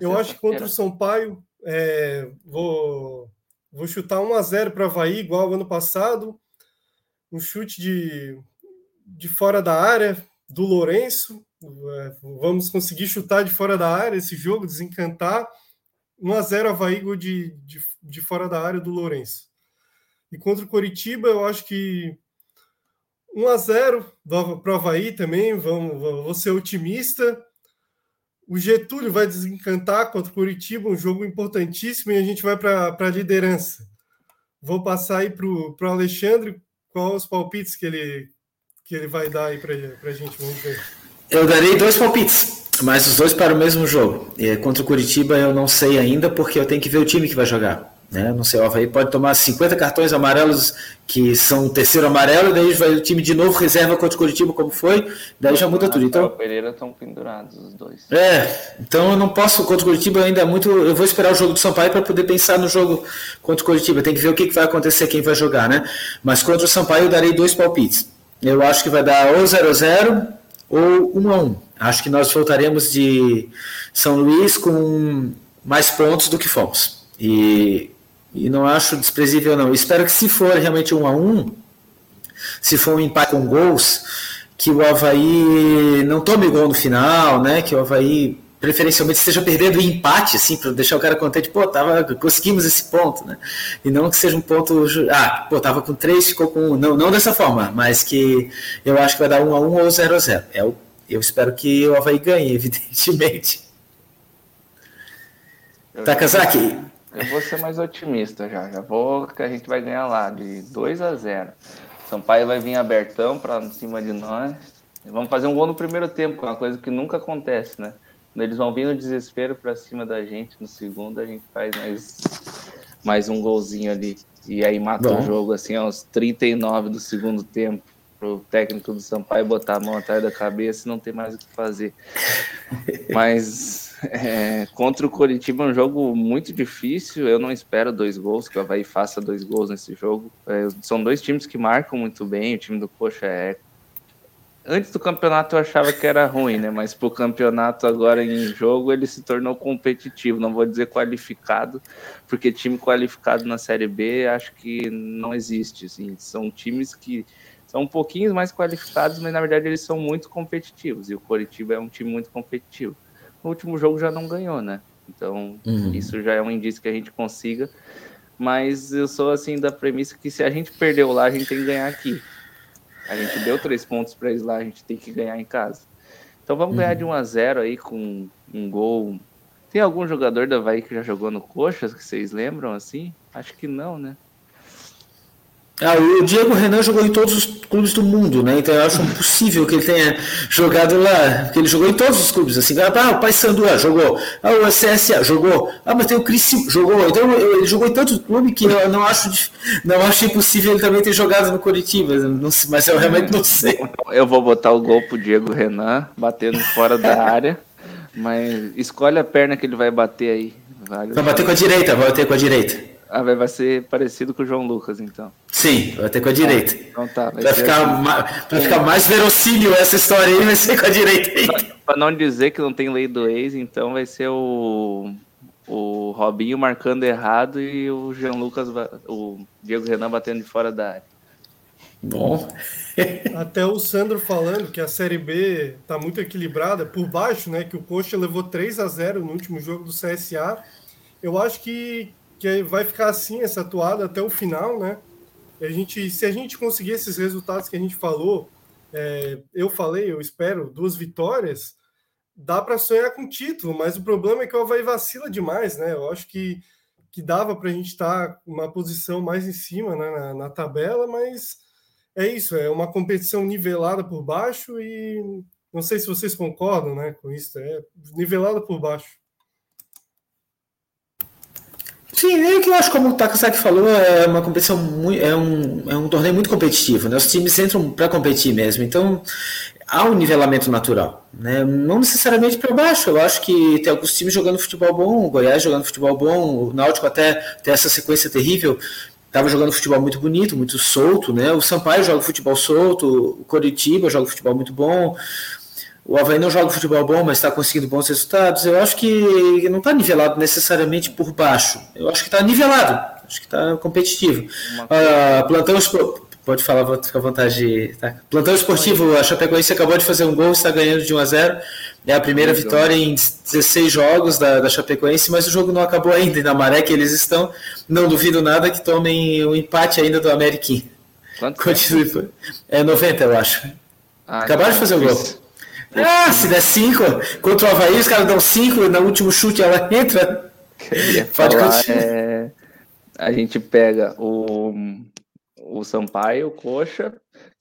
Eu acho que contra o Sampaio é, vou vou chutar 1 a 0 para Havaí, igual ao ano passado um chute de, de fora da área do Lourenço. É, vamos conseguir chutar de fora da área esse jogo, desencantar. 1 a 0 Havaí de, de, de fora da área do Lourenço. E contra o Coritiba, eu acho que 1 a 0 para o Havaí também, vamos, vou ser otimista. O Getúlio vai desencantar contra o Curitiba, um jogo importantíssimo, e a gente vai para a liderança. Vou passar aí para o Alexandre qual os palpites que ele, que ele vai dar aí para a gente? Vamos ver. Eu darei dois palpites, mas os dois para o mesmo jogo. E contra o Curitiba eu não sei ainda, porque eu tenho que ver o time que vai jogar. Né? Não sei, o Havaí pode tomar 50 cartões amarelos que são o terceiro amarelo, daí vai o time de novo reserva contra o Curitiba, como foi, daí já muda tudo. Então, o Pereira estão pendurados os dois. É, então eu não posso contra o Curitiba ainda é muito. Eu vou esperar o jogo do Sampaio para poder pensar no jogo contra o Curitiba. Tem que ver o que, que vai acontecer, quem vai jogar, né? Mas contra o Sampaio eu darei dois palpites. Eu acho que vai dar ou 0 a 0 ou 1 a 1 Acho que nós voltaremos de São Luís com mais pontos do que fomos. E e não acho desprezível, não. Espero que se for realmente um a um, se for um empate com gols, que o Havaí não tome gol no final, né? Que o Havaí preferencialmente esteja perdendo em empate, assim, para deixar o cara contente, pô, tava, conseguimos esse ponto, né? E não que seja um ponto, ah, pô, tava com três, ficou com um, não, não dessa forma, mas que eu acho que vai dar um a um ou zero a zero. É o, eu espero que o Havaí ganhe, evidentemente. Takazaki. Eu vou ser mais otimista já, já vou que a gente vai ganhar lá de 2 a 0. Sampaio vai vir abertão para cima de nós. Vamos fazer um gol no primeiro tempo, que é uma coisa que nunca acontece, né? Quando eles vão vir no desespero para cima da gente no segundo, a gente faz mais, mais um golzinho ali. E aí mata Bom. o jogo, assim, aos 39 do segundo tempo. Pro técnico do Sampaio botar a mão atrás da cabeça e não ter mais o que fazer. Mas é, contra o Coritiba é um jogo muito difícil. Eu não espero dois gols, que o Havaí faça dois gols nesse jogo. É, são dois times que marcam muito bem. O time do Coxa é antes do campeonato eu achava que era ruim, né? Mas pro campeonato agora em jogo ele se tornou competitivo. Não vou dizer qualificado, porque time qualificado na Série B acho que não existe. Assim. São times que são um pouquinho mais qualificados, mas na verdade eles são muito competitivos. E o Coritiba é um time muito competitivo. No último jogo já não ganhou, né? Então uhum. isso já é um indício que a gente consiga. Mas eu sou assim da premissa que se a gente perdeu lá, a gente tem que ganhar aqui. A gente deu três pontos para eles lá, a gente tem que ganhar em casa. Então vamos uhum. ganhar de 1 a 0 aí com um gol. Tem algum jogador da Havaí que já jogou no Coxas que vocês lembram assim? Acho que não, né? Ah, o Diego Renan jogou em todos os clubes do mundo, né? Então eu acho impossível que ele tenha jogado lá, porque ele jogou em todos os clubes, assim. Ah, o Paysandu ah, jogou, ah, o CSA jogou, ah, mas tem o Cris jogou. Então ele jogou em tantos clubes que eu não acho, não acho impossível ele também ter jogado no Curitiba, não, mas eu realmente não sei. Eu vou botar o gol pro Diego Renan, batendo fora da área, mas escolhe a perna que ele vai bater aí. Vale vai bater com a direita, vai bater com a direita. Ah, vai ser parecido com o João Lucas, então. Sim, vai ter com a direita. Ah, então tá. Vai, ficar, assim. ma... vai ficar mais verossímil essa história aí, vai ser com a direita. Para não dizer que não tem lei do ex, então vai ser o, o Robinho marcando errado e o João Lucas, o Diego Renan batendo de fora da área. Bom. Até o Sandro falando que a Série B tá muito equilibrada por baixo, né? Que o Coxa levou 3 a 0 no último jogo do CSA. Eu acho que que vai ficar assim essa atuada até o final, né? A gente, se a gente conseguir esses resultados que a gente falou, é, eu falei, eu espero duas vitórias, dá para sonhar com título, mas o problema é que o Havaí vacila demais, né? Eu acho que, que dava para a gente estar tá uma posição mais em cima né, na, na tabela, mas é isso, é uma competição nivelada por baixo e não sei se vocês concordam né, com isso, é nivelada por baixo. Sim, é que eu acho, como o Takasaki falou, é uma competição muito, é um, é um torneio muito competitivo, né? Os times entram para competir mesmo, então há um nivelamento natural, né? Não necessariamente para baixo. Eu acho que tem alguns times jogando futebol bom, o Goiás jogando futebol bom, o Náutico até tem essa sequência terrível, estava jogando futebol muito bonito, muito solto, né? O Sampaio joga futebol solto, o Coritiba joga futebol muito bom, o Havaí não joga futebol bom, mas está conseguindo bons resultados. Eu acho que não está nivelado necessariamente por baixo. Eu acho que está nivelado. Acho que está competitivo. Uh, plantão pode falar, fica à vontade. Tá? Plantão esportivo, a Chapecoense acabou de fazer um gol, está ganhando de 1 a 0. É a primeira vitória em 16 jogos da, da Chapecoense, mas o jogo não acabou ainda. E na maré que eles estão, não duvido nada que tomem o um empate ainda do Ameriquim. Quanto Continue. É 90, eu acho. Ah, Acabaram de fazer o gol. Ah, se der 5 contra o Havaí, os caras dão 5, no último chute ela entra. Pode continuar. É... A gente pega o, o Sampaio, o Coxa,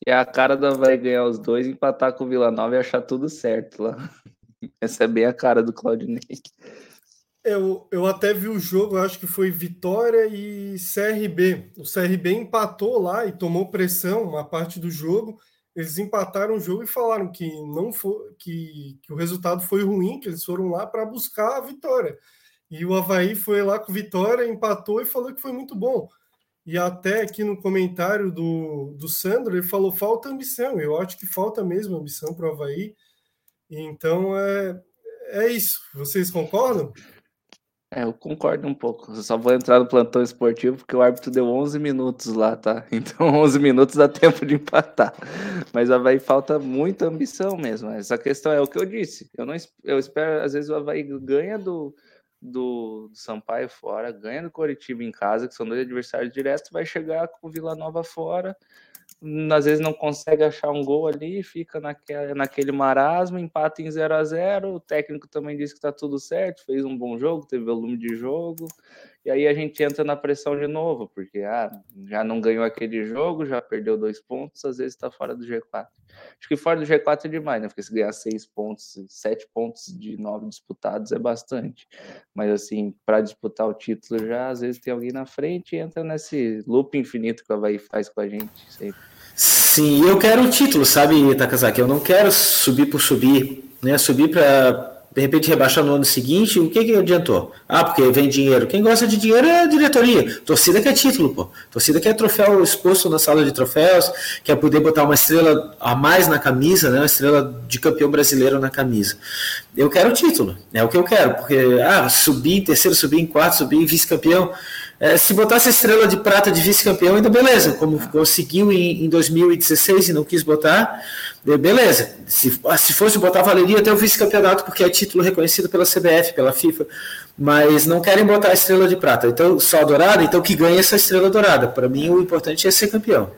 e a cara da vai ganhar os dois, empatar com o Vila Nova e achar tudo certo lá. Essa é bem a cara do Claudinei. Eu, eu até vi o jogo, acho que foi Vitória e CRB. O CRB empatou lá e tomou pressão uma parte do jogo eles empataram o jogo e falaram que não foi, que, que o resultado foi ruim, que eles foram lá para buscar a vitória. E o Havaí foi lá com vitória, empatou e falou que foi muito bom. E até aqui no comentário do, do Sandro, ele falou falta ambição. Eu acho que falta mesmo ambição para o Havaí. Então é, é isso. Vocês concordam? É, eu concordo um pouco. Eu só vou entrar no plantão esportivo porque o árbitro deu 11 minutos lá, tá? Então 11 minutos dá tempo de empatar. Mas o Havaí falta muita ambição mesmo. Essa questão é o que eu disse. Eu não eu espero, às vezes o Havaí ganha do, do, do Sampaio fora, ganha do Coritiba em casa, que são dois adversários diretos, vai chegar com o Vila Nova fora às vezes não consegue achar um gol ali, fica naquele, naquele marasmo, empata em 0 a 0 O técnico também disse que está tudo certo, fez um bom jogo, teve volume de jogo, e aí a gente entra na pressão de novo, porque ah, já não ganhou aquele jogo, já perdeu dois pontos, às vezes está fora do G4. Acho que fora do G4 é demais, né? Porque se ganhar seis pontos, sete pontos de nove disputados é bastante. Mas assim, para disputar o título já, às vezes tem alguém na frente e entra nesse loop infinito que o Havaí faz com a gente sempre. Sim, eu quero o título, sabe, Takazaki? Eu não quero subir por subir, né? Subir para de repente rebaixar no ano seguinte, o que, que adiantou? Ah, porque vem dinheiro. Quem gosta de dinheiro é a diretoria. Torcida quer título, pô. Torcida quer troféu exposto na sala de troféus, quer poder botar uma estrela a mais na camisa, né? Uma estrela de campeão brasileiro na camisa. Eu quero título, é o que eu quero, porque ah, subir em terceiro, subir em quarto, subir em vice-campeão. É, se botasse a estrela de prata de vice-campeão, ainda beleza, como conseguiu em, em 2016 e não quis botar, é, beleza. Se, ah, se fosse botar, valeria até o vice-campeonato, porque é título reconhecido pela CBF, pela FIFA, mas não querem botar a estrela de prata. Então, só dourada, então que ganha essa estrela dourada. Para mim, o importante é ser campeão.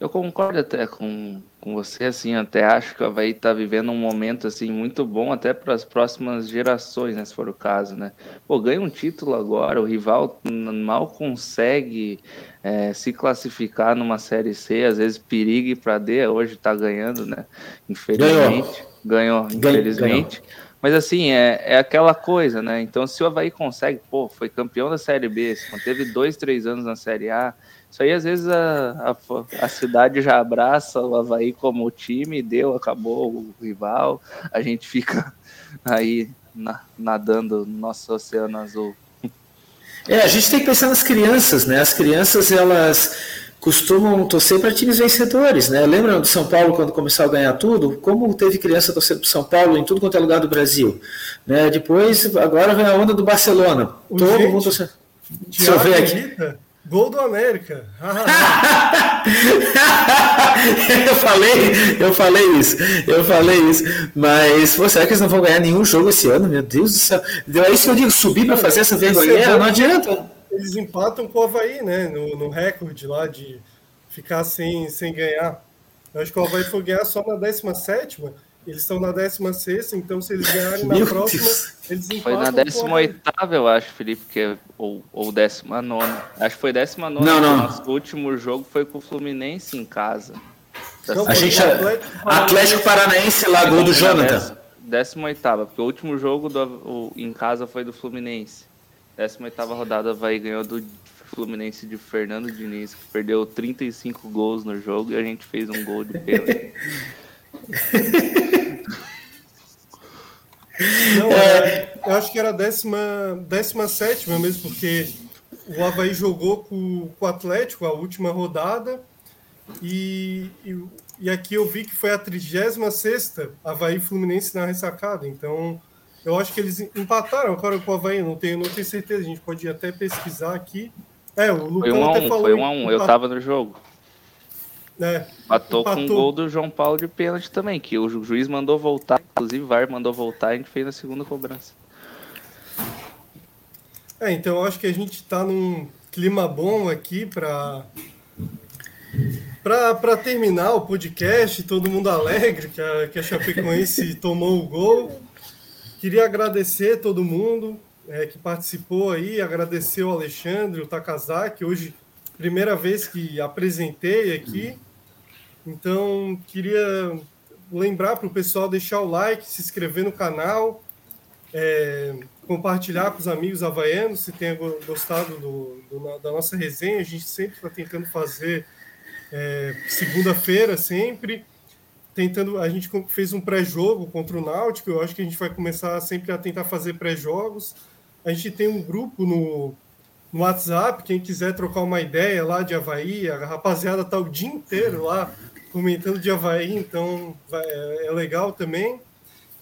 Eu concordo até com, com você, assim, até acho que o Havaí está vivendo um momento, assim, muito bom até para as próximas gerações, né, se for o caso, né. Pô, ganha um título agora, o rival mal consegue é, se classificar numa Série C, às vezes perigue para D, hoje está ganhando, né, infelizmente, ganhou, ganhou infelizmente. Ganhou. Mas assim, é, é aquela coisa, né? Então, se o Havaí consegue, pô, foi campeão da Série B, se manteve dois, três anos na Série A, isso aí, às vezes, a, a, a, cidade já abraça o Havaí como time, deu, acabou o rival, a gente fica aí na, nadando no nosso oceano azul. É, a gente tem que pensar nas crianças, né? As crianças, elas costumam torcer para times vencedores, né? Lembra do São Paulo quando começou a ganhar tudo? Como teve criança torcendo para São Paulo em tudo quanto é lugar do Brasil, né? Depois, agora vem a onda do Barcelona. O Todo gente, mundo torcendo. Deixa eu ver aqui. Gol do América. eu falei, eu falei isso, eu falei isso. Mas pô, será que eles não vão ganhar nenhum jogo esse ano? Meu Deus do céu. É isso que eu digo, subir para fazer essa vergonha, não adianta. Eles empatam com o Havaí, né? No, no recorde lá de ficar sem, sem ganhar. Eu acho que o Havaí foi ganhar só na 17 eles estão na 16, então se eles ganharem na próxima, Deus. eles Foi na 18, eu acho, Felipe, que é, ou, ou 19. Acho que foi 19. Não, não. Nosso último jogo foi com o Fluminense em casa. Não, a gente, Atlético, Atlético Paranaense lá, gol do Jonathan. 18, porque o último jogo do, o, em casa foi do Fluminense. 18 rodada vai ganhou do Fluminense de Fernando Diniz, que perdeu 35 gols no jogo e a gente fez um gol de pênalti. Não, é, eu acho que era a décima, décima sétima mesmo, porque o Havaí jogou com, com o Atlético a última rodada e, e, e, aqui eu vi que foi a 36 Havaí Fluminense na ressacada. Então eu acho que eles empataram agora com o Havaí, não tenho, não tenho certeza, a gente pode até pesquisar aqui. É, o Lucão foi um até um, falou. Foi um a um, eu tava no jogo. É, Matou com o gol do João Paulo de pênalti também, que o juiz mandou voltar, inclusive o VAR mandou voltar, a gente fez a segunda cobrança. É, então eu acho que a gente está num clima bom aqui para para terminar o podcast, todo mundo alegre que a, que a Chapecoense tomou o gol. Queria agradecer todo mundo é, que participou aí, agradecer o Alexandre, o Takazaki, hoje primeira vez que apresentei aqui. Então, queria lembrar para o pessoal deixar o like, se inscrever no canal, é, compartilhar com os amigos havaianos se tem gostado do, do, da nossa resenha. A gente sempre está tentando fazer é, segunda-feira, sempre. Tentando, a gente fez um pré-jogo contra o Náutico. Eu acho que a gente vai começar sempre a tentar fazer pré-jogos. A gente tem um grupo no, no WhatsApp, quem quiser trocar uma ideia lá de Havaí, a rapaziada tá o dia inteiro lá comentando de Havaí, então é, é legal também.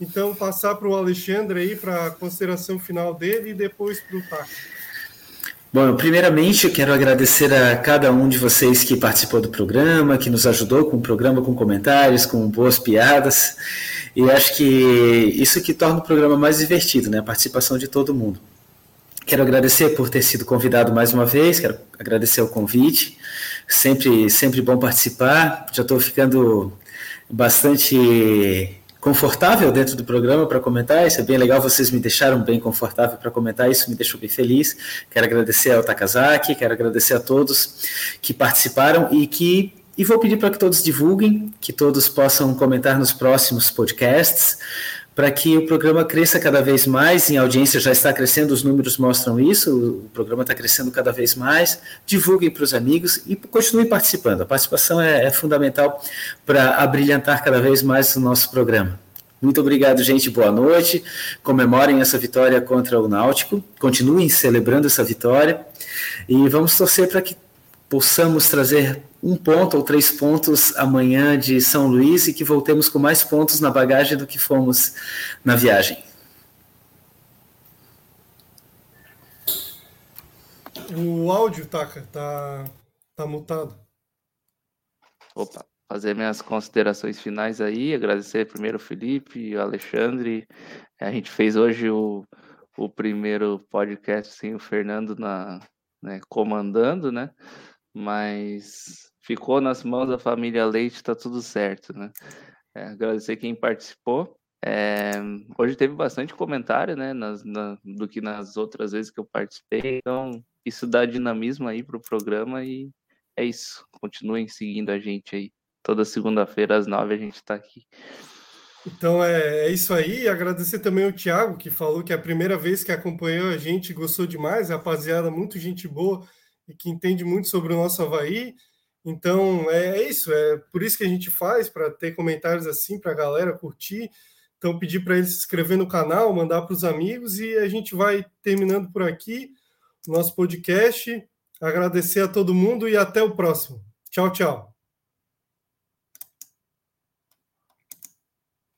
Então, passar para o Alexandre aí para a consideração final dele e depois para o Taco. Bom, primeiramente eu quero agradecer a cada um de vocês que participou do programa, que nos ajudou com o programa, com comentários, com boas piadas. E acho que isso que torna o programa mais divertido, né? A participação de todo mundo. Quero agradecer por ter sido convidado mais uma vez, quero agradecer o convite. Sempre, sempre bom participar. Já estou ficando bastante confortável dentro do programa para comentar. Isso é bem legal, vocês me deixaram bem confortável para comentar, isso me deixou bem feliz. Quero agradecer ao Takazaki, quero agradecer a todos que participaram e que e vou pedir para que todos divulguem, que todos possam comentar nos próximos podcasts para que o programa cresça cada vez mais. Em audiência já está crescendo, os números mostram isso. O programa está crescendo cada vez mais. Divulguem para os amigos e continuem participando. A participação é, é fundamental para abrilhantar cada vez mais o nosso programa. Muito obrigado, gente. Boa noite. Comemorem essa vitória contra o Náutico. Continuem celebrando essa vitória. E vamos torcer para que possamos trazer um ponto ou três pontos amanhã de São Luís e que voltemos com mais pontos na bagagem do que fomos na viagem. O áudio, Taka, tá, tá mutado. Opa, fazer minhas considerações finais aí, agradecer primeiro o Felipe, o Alexandre. A gente fez hoje o, o primeiro podcast sem o Fernando na, né, comandando, né? mas ficou nas mãos da família Leite, tá tudo certo, né? É, agradecer quem participou. É, hoje teve bastante comentário, né, nas, na, do que nas outras vezes que eu participei, então isso dá dinamismo aí pro programa e é isso. Continuem seguindo a gente aí. Toda segunda-feira às nove a gente está aqui. Então é, é, isso aí. Agradecer também o Thiago, que falou que é a primeira vez que acompanhou a gente, gostou demais. Rapaziada, muito gente boa e que entende muito sobre o nosso Havaí. Então é, é isso, é por isso que a gente faz, para ter comentários assim, para a galera curtir. Então, pedir para eles se inscrever no canal, mandar para os amigos e a gente vai terminando por aqui o nosso podcast. Agradecer a todo mundo e até o próximo. Tchau, tchau.